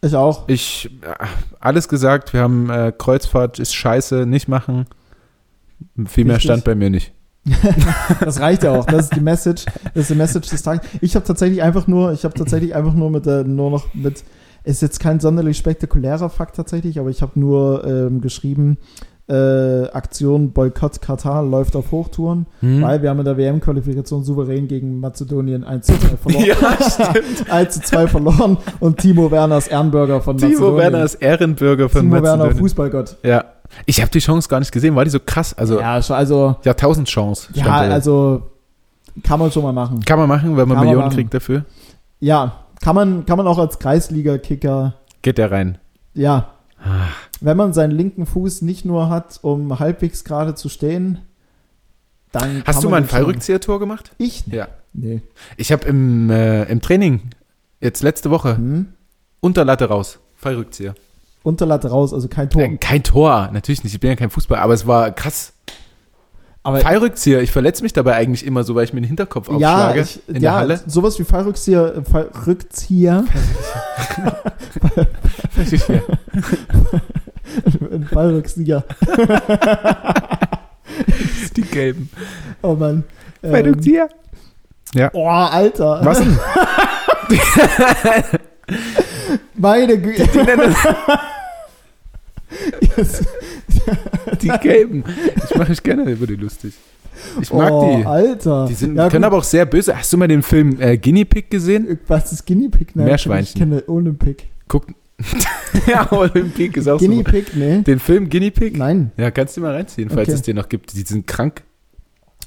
Ich auch. Ich äh, alles gesagt. Wir haben äh, Kreuzfahrt ist scheiße, nicht machen. Viel mehr Richtig. stand bei mir nicht. Das reicht ja auch. Das ist die Message. Das ist die Message des Tages. Ich habe tatsächlich einfach nur, ich habe tatsächlich einfach nur mit der, nur noch mit, ist jetzt kein sonderlich spektakulärer Fakt tatsächlich, aber ich habe nur ähm, geschrieben, äh, Aktion Boykott Katar läuft auf Hochtouren, Hm? weil wir haben in der WM-Qualifikation souverän gegen Mazedonien 1 zu 2 verloren. Ja, stimmt. 1 zu 2 verloren und Timo Werner ist Ehrenbürger von Timo Mazedonien. Werner ist Ehrenbürger von Timo Werner, Mazedonien. Fußballgott. Ja. Ich habe die Chance gar nicht gesehen. War die so krass? Also ja, also, Jahrtausend Chance. ja, also kann man schon mal machen. kann man machen, wenn man Kann man Millionen machen. kriegt dafür. Ja, kann man, kann man auch als Kreisliga-Kicker, Geht der rein. ja. Ah. Wenn man seinen linken Fuß nicht nur hat, um halbwegs gerade zu stehen, dann. Hast du mal ein Fallrückzieher-Tor gemacht? Ich? Ja. Nee. Ich habe im, äh, im Training jetzt letzte Woche Hm? Unterlatte raus. Fallrückzieher. Unterlatte raus, also kein Tor. Äh, kein Tor, natürlich nicht. Ich bin ja kein Fußballer, aber es war krass. Aber Fallrückzieher, ich verletze mich dabei eigentlich immer so, weil ich mir den Hinterkopf ja, aufschlage ich, in ja der Halle. sowas wie Fallrückzieher, äh, Fallrückzieher, ein Fallrückzieher. Die gelben. Oh Mann. Ähm, Fallrückzieher. oh, Alter. Was denn? Meine Güte. Die nennen die gelben. Ich mache mich gerne über die lustig. Ich mag oh, die. Alter. Die sind, ja, können gut. aber auch sehr böse. Hast du mal den Film äh, Guinea Pig gesehen? Was ist Guinea Pig? Nein, Meerschweinchen. Ich kenne Olympic. Guck. ja, Olympic ist auch Guinea so. Pig, nee. Den Film Guinea Pig? Nein. Ja, kannst du mal reinziehen, falls Okay. es den noch gibt. Die sind krank.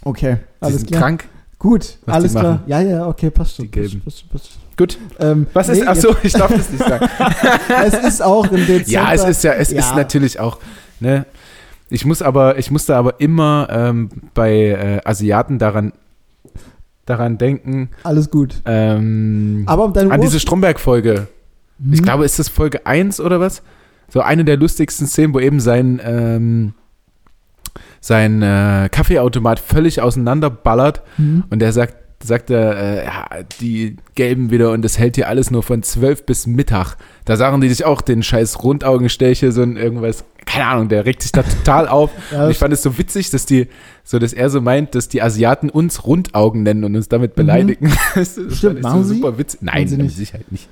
Okay, Die alles sind klar. krank. Gut, Was alles die klar. Ja, ja, okay, passt schon. Die gelben. Passt, passt, passt. Gut. Ähm, Was ist. nee, Ach so, ich darf das nicht sagen. Es ist auch im Dezember. ja, es ist ja, es Ja. ist natürlich auch, ne? Ich muss aber, ich musste aber immer ähm, bei äh, Asiaten daran, daran denken, Alles gut. ähm, Aber um deine an Ur- diese Stromberg-Folge. Ich Hm? glaube, ist das Folge 1 oder was? So eine der lustigsten Szenen, wo eben sein, ähm, sein äh, Kaffeeautomat völlig auseinanderballert Hm? und der sagt, sagt er, äh, ja, die gelben wieder und das hält hier alles nur von 12 bis Mittag. Da sagen die sich auch den scheiß Rundaugensteche, so ein irgendwas, keine Ahnung, der regt sich da total auf. Ja, Und ich fand es so witzig, dass die, so dass er so meint, dass die Asiaten uns Rundaugen nennen und uns damit beleidigen. Das fand Mhm. Stimmt, ich machen sie? super witzig. Nein, sie mit. Sicherheit nicht.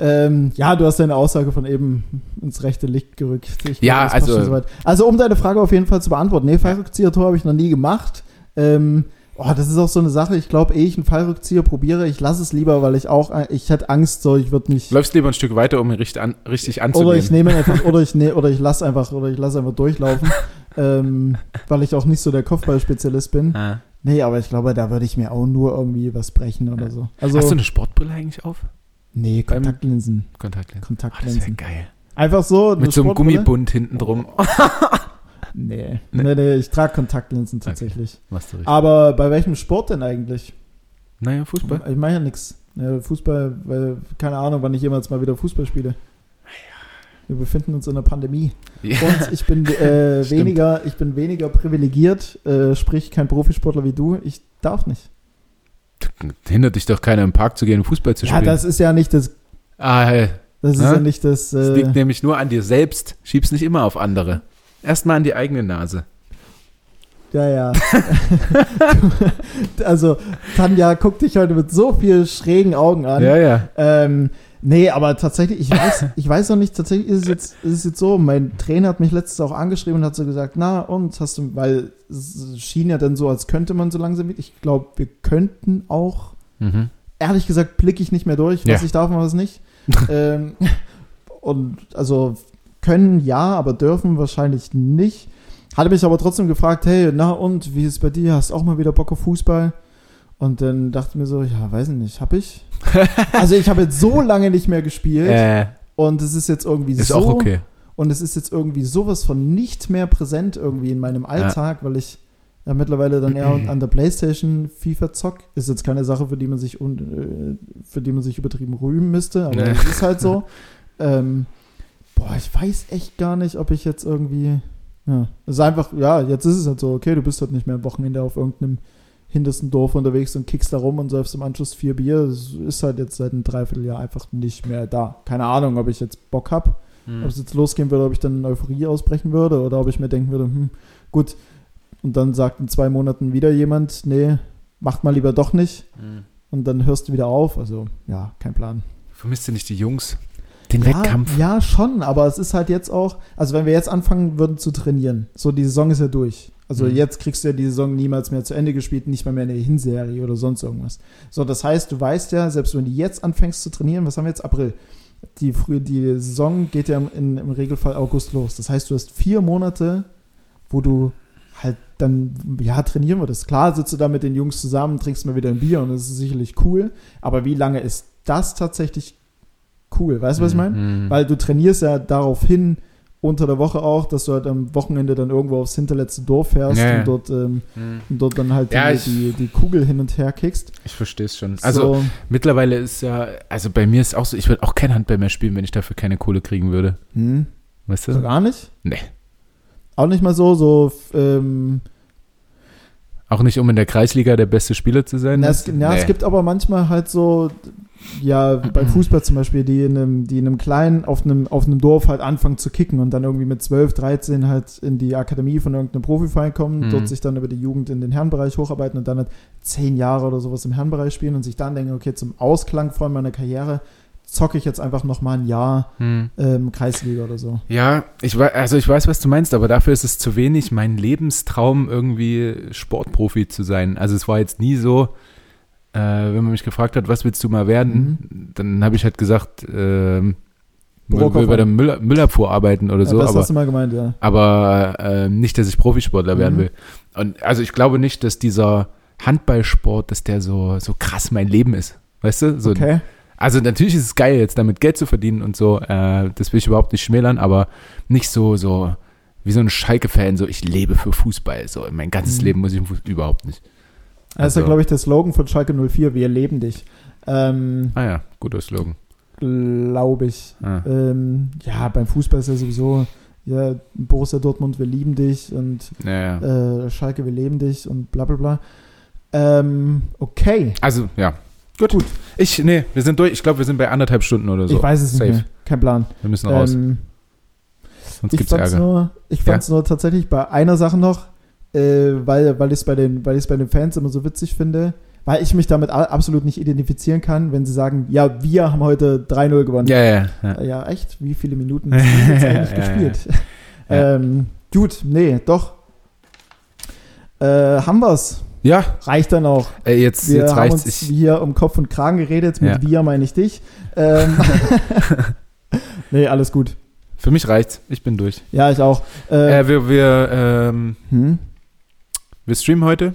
Ähm, ja, du hast deine Aussage von eben ins rechte Licht gerückt. Ich Ja, das passt also- soweit. Also, um deine Frage auf jeden Fall zu beantworten. Nee, Fallrückzieher-Tor habe ich noch nie gemacht. Ähm, oh, das ist auch so eine Sache. Ich glaube, ehe ich einen Fallrückzieher probiere, ich lasse es lieber, weil ich auch, ich hätte Angst, so, ich würde nicht. Läufst lieber ein Stück weiter, um ihn richtig, an, richtig anzunehmen. Oder ich nehme ihn einfach, oder ich ne, oder ich lasse einfach, oder ich lasse einfach durchlaufen, ähm, weil ich auch nicht so der Kopfballspezialist bin. Ah. Nee, aber ich glaube, da würde ich mir auch nur irgendwie was brechen oder so. Also, Hast du eine Sportbrille eigentlich auf? Nee, beim- Kontaktlinsen. Kontaktlinsen. Oh, das Kontaktlinsen. wäre geil. Einfach so. Mit so einem? Gummibund hinten drum. Nee. Nee. nee, nee, ich trage Kontaktlinsen tatsächlich. Machst du richtig. Aber bei welchem Sport denn eigentlich? Naja, Fußball. Ich mache ja nichts. Fußball, weil, keine Ahnung, wann ich jemals mal wieder Fußball spiele. Wir befinden uns in einer Pandemie. Ja. Und ich bin äh, weniger, ich bin weniger privilegiert, äh, sprich kein Profisportler wie du. Ich darf nicht. Hindert dich doch keiner im Park zu gehen, Fußball zu Ja, spielen. das ist ja nicht das. ah, hey. Das ist Ja? ja nicht das. Das Äh, liegt nämlich nur an dir selbst. Schieb's nicht immer auf andere. Erstmal an die eigene Nase. Ja, ja. also, Tanja guckt dich heute mit so viel schrägen Augen an. Ja, ja. Ähm, Nee, aber tatsächlich, ich weiß, ich weiß noch nicht, tatsächlich ist es jetzt, ist es jetzt so, mein Trainer hat mich letztes auch angeschrieben und hat so gesagt, na und, hast du, weil es schien ja dann so, als könnte man so langsam mit, ich glaube, wir könnten auch, Mhm. ehrlich gesagt, blicke ich nicht mehr durch, was Ja. ich darf und was nicht. ähm, und also können ja, aber dürfen wahrscheinlich nicht. Hatte mich aber trotzdem gefragt, hey, na und, wie ist es bei dir? Hast auch mal wieder Bock auf Fußball? Und dann dachte ich mir so, ja, weiß ich nicht, hab ich? also ich habe jetzt so lange nicht mehr gespielt Äh, und es ist jetzt irgendwie ist so auch okay. und es ist jetzt irgendwie sowas von nicht mehr präsent irgendwie in meinem Alltag, weil ich ja mittlerweile dann eher an der Playstation FIFA zock. Ist jetzt keine Sache, für die man sich un, äh, für die man sich übertrieben rühmen müsste, aber Nee. es ist halt so. ähm, boah, ich weiß echt gar nicht, ob ich jetzt irgendwie ja, es ist einfach, ja, jetzt ist es halt so, okay, du bist halt nicht mehr am Wochenende auf irgendeinem hintersten Dorf unterwegs und kickst da rum und säufst im Anschluss vier Bier. Das ist halt jetzt seit einem Dreivierteljahr einfach nicht mehr da. Keine Ahnung, ob ich jetzt Bock habe Mhm. ob es jetzt losgehen würde, ob ich dann in Euphorie ausbrechen würde oder ob ich mir denken würde, hm, gut, und dann sagt in zwei Monaten wieder jemand, nee, macht mal lieber doch nicht Mhm. und dann hörst du wieder auf. Also, ja, kein Plan. Vermisst ihr nicht die Jungs? Den Ja, Wettkampf? ja, schon, aber es ist halt jetzt auch, also wenn wir jetzt anfangen würden zu trainieren, so die Saison ist ja durch. Also Mhm. jetzt kriegst du ja die Saison niemals mehr zu Ende gespielt, nicht mal mehr in der Hinserie oder sonst irgendwas. So, das heißt, du weißt ja, selbst wenn du jetzt anfängst zu trainieren, was haben wir jetzt? April. Die, die Saison geht ja im, in, im Regelfall August los. Das heißt, du hast vier Monate, wo du halt dann, ja, trainieren würdest. Klar sitzt du da mit den Jungs zusammen, trinkst mal wieder ein Bier und das ist sicherlich cool. Aber wie lange ist das tatsächlich cool? Weißt du, was ich meine? Mhm. Weil du trainierst ja darauf hin, unter der Woche auch, dass du halt am Wochenende dann irgendwo aufs hinterletzte Dorf fährst Ja, ja. und, dort, ähm, Mhm. und dort dann halt Ja, die, ich- die, die Kugel hin und her kickst. Ich verstehe es schon. Also so, mittlerweile ist ja, also bei mir ist auch so, ich würde auch kein Handball mehr spielen, wenn ich dafür keine Kohle kriegen würde. hm, Weißt du? gar nicht? Nee. Auch nicht mal so, so, ähm, Auch nicht, um in der Kreisliga der beste Spieler zu sein? na, es, na, es Nee. gibt aber manchmal halt so, ja, beim Fußball zum Beispiel, die in einem, die in einem kleinen, auf einem, auf einem Dorf halt anfangen zu kicken und dann irgendwie mit 12, 13 halt in die Akademie von irgendeinem Profiverein kommen, Mhm. dort sich dann über die Jugend in den Herrenbereich hocharbeiten und dann halt zehn Jahre oder sowas im Herrenbereich spielen und sich dann denken, okay, zum Ausklang von meiner Karriere zocke ich jetzt einfach nochmal ein Jahr Hm. ähm, Kreisliga oder so. Ja, ich weiß, also ich weiß, was du meinst, aber dafür ist es zu wenig mein Lebenstraum, irgendwie Sportprofi zu sein. Also es war jetzt nie so, äh, wenn man mich gefragt hat, was willst du mal werden, dann habe ich halt gesagt, will, Bürokaufmann. will bei der Müll, Müllabfuhr arbeiten oder Ja, so, das aber, hast du mal gemeint, ja. aber äh, nicht, dass ich Profisportler werden Mhm. will. Und also ich glaube nicht, dass dieser Handballsport, dass der so, so krass mein Leben ist. Weißt du? So, Okay. Also natürlich ist es geil, jetzt damit Geld zu verdienen und so. Äh, das will ich überhaupt nicht schmälern, aber nicht so, so wie so ein Schalke-Fan, so ich lebe für Fußball. So mein ganzes Mhm. Leben muss ich überhaupt nicht. Das ist ja, Also- glaube ich, der Slogan von Schalke 04, wir leben dich. Ähm, Ah ja, guter Slogan. glaube ich. Ah. Ähm, ja, beim Fußball ist ja sowieso, ja, Borussia Dortmund, wir lieben dich und Ja, ja. äh, Schalke, wir leben dich und bla bla bla. Ähm, okay. Also, ja. Gut. Gut. Ich, nee, wir sind durch. Ich glaube, wir sind bei anderthalb Stunden oder so. ich weiß es Safe. nicht mehr. Kein Plan. Wir müssen raus, Ähm, sonst ich gibt's fand's, Ärger. nur, ich fand's nur tatsächlich bei einer Sache noch, äh, weil, weil ich es bei, den- weil bei den Fans immer so witzig finde, weil ich mich damit absolut nicht identifizieren kann, wenn sie sagen, ja, wir haben heute 3-0 gewonnen. Ja, ja, ja. Äh, Ja, echt? Wie viele Minuten hast du jetzt eigentlich Ja, gespielt? Ja. Ähm, gut, nee, doch. Äh, haben wir's. Ja, Reicht dann auch. ey, jetzt, Wir jetzt haben uns Ich, hier um Kopf und Kragen geredet. Mit Ja. wir meine ich dich. Ähm, nee, alles gut. für mich reicht's. Ich bin durch. Ja, ich auch. Äh, Äh, wir, wir, ähm, hm? wir streamen heute.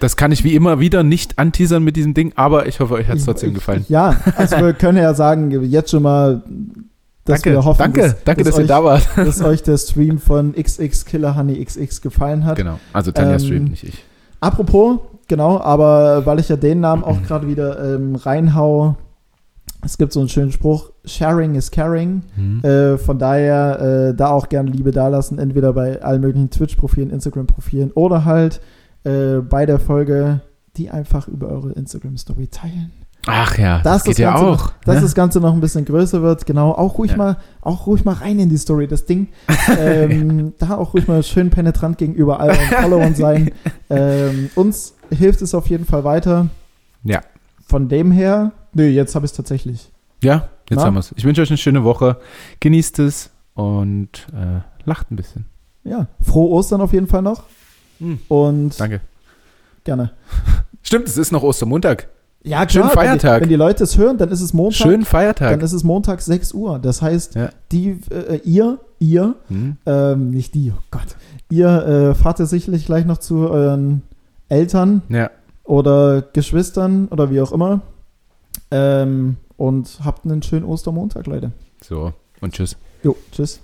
Das kann ich wie immer wieder nicht anteasern mit diesem Ding, aber ich hoffe, euch hat's Ich- trotzdem gefallen. Ja, also wir können ja sagen, jetzt schon mal, dass danke, wir hoffen, danke, dass, danke, dass, dass, ihr euch, da wart. dass euch der Stream von XX Killer Honey XX gefallen hat. Genau, also Tanja Ähm, streamt, nicht ich. Apropos, genau, aber weil ich ja den Namen Mhm. auch gerade wieder ähm, reinhau, es gibt so einen schönen Spruch, Sharing is Caring. Hm. Äh, von daher äh, da auch gerne Liebe dalassen, entweder bei allen möglichen Twitch-Profilen, Instagram-Profilen oder halt äh, bei der Folge, die einfach über eure Instagram-Story teilen. Ach ja, das, Das geht das ja Ganze auch. Noch, dass ne? das Ganze noch ein bisschen größer wird, genau. Auch ruhig Ja. mal, auch ruhig mal rein in die Story, das Ding. ähm, da auch ruhig mal schön penetrant gegenüber all euren Followern sein. Ähm, uns hilft es auf jeden Fall weiter. Ja. Von dem her, nö, jetzt habe ich es tatsächlich. Ja, jetzt Na? haben wir es. Ich wünsche euch eine schöne Woche. Genießt es und äh, lacht ein bisschen. Ja, frohe Ostern auf jeden Fall noch. Hm. Und Danke. gerne. Stimmt, es ist noch Ostermontag. Ja, Schönen klar, Feiertag. Wenn die, wenn die Leute es hören, dann ist es Montag. Schönen Dann Feiertag. ist es Montag 6 Uhr. Das heißt, Ja. die, äh, ihr, ihr, Hm. ähm, nicht die, oh Gott, ihr äh, fahrt jetzt sicherlich gleich noch zu euren Eltern Ja, oder Geschwistern oder wie auch immer. Ähm, und habt einen schönen Ostermontag, Leute. so. Und tschüss. Jo, tschüss.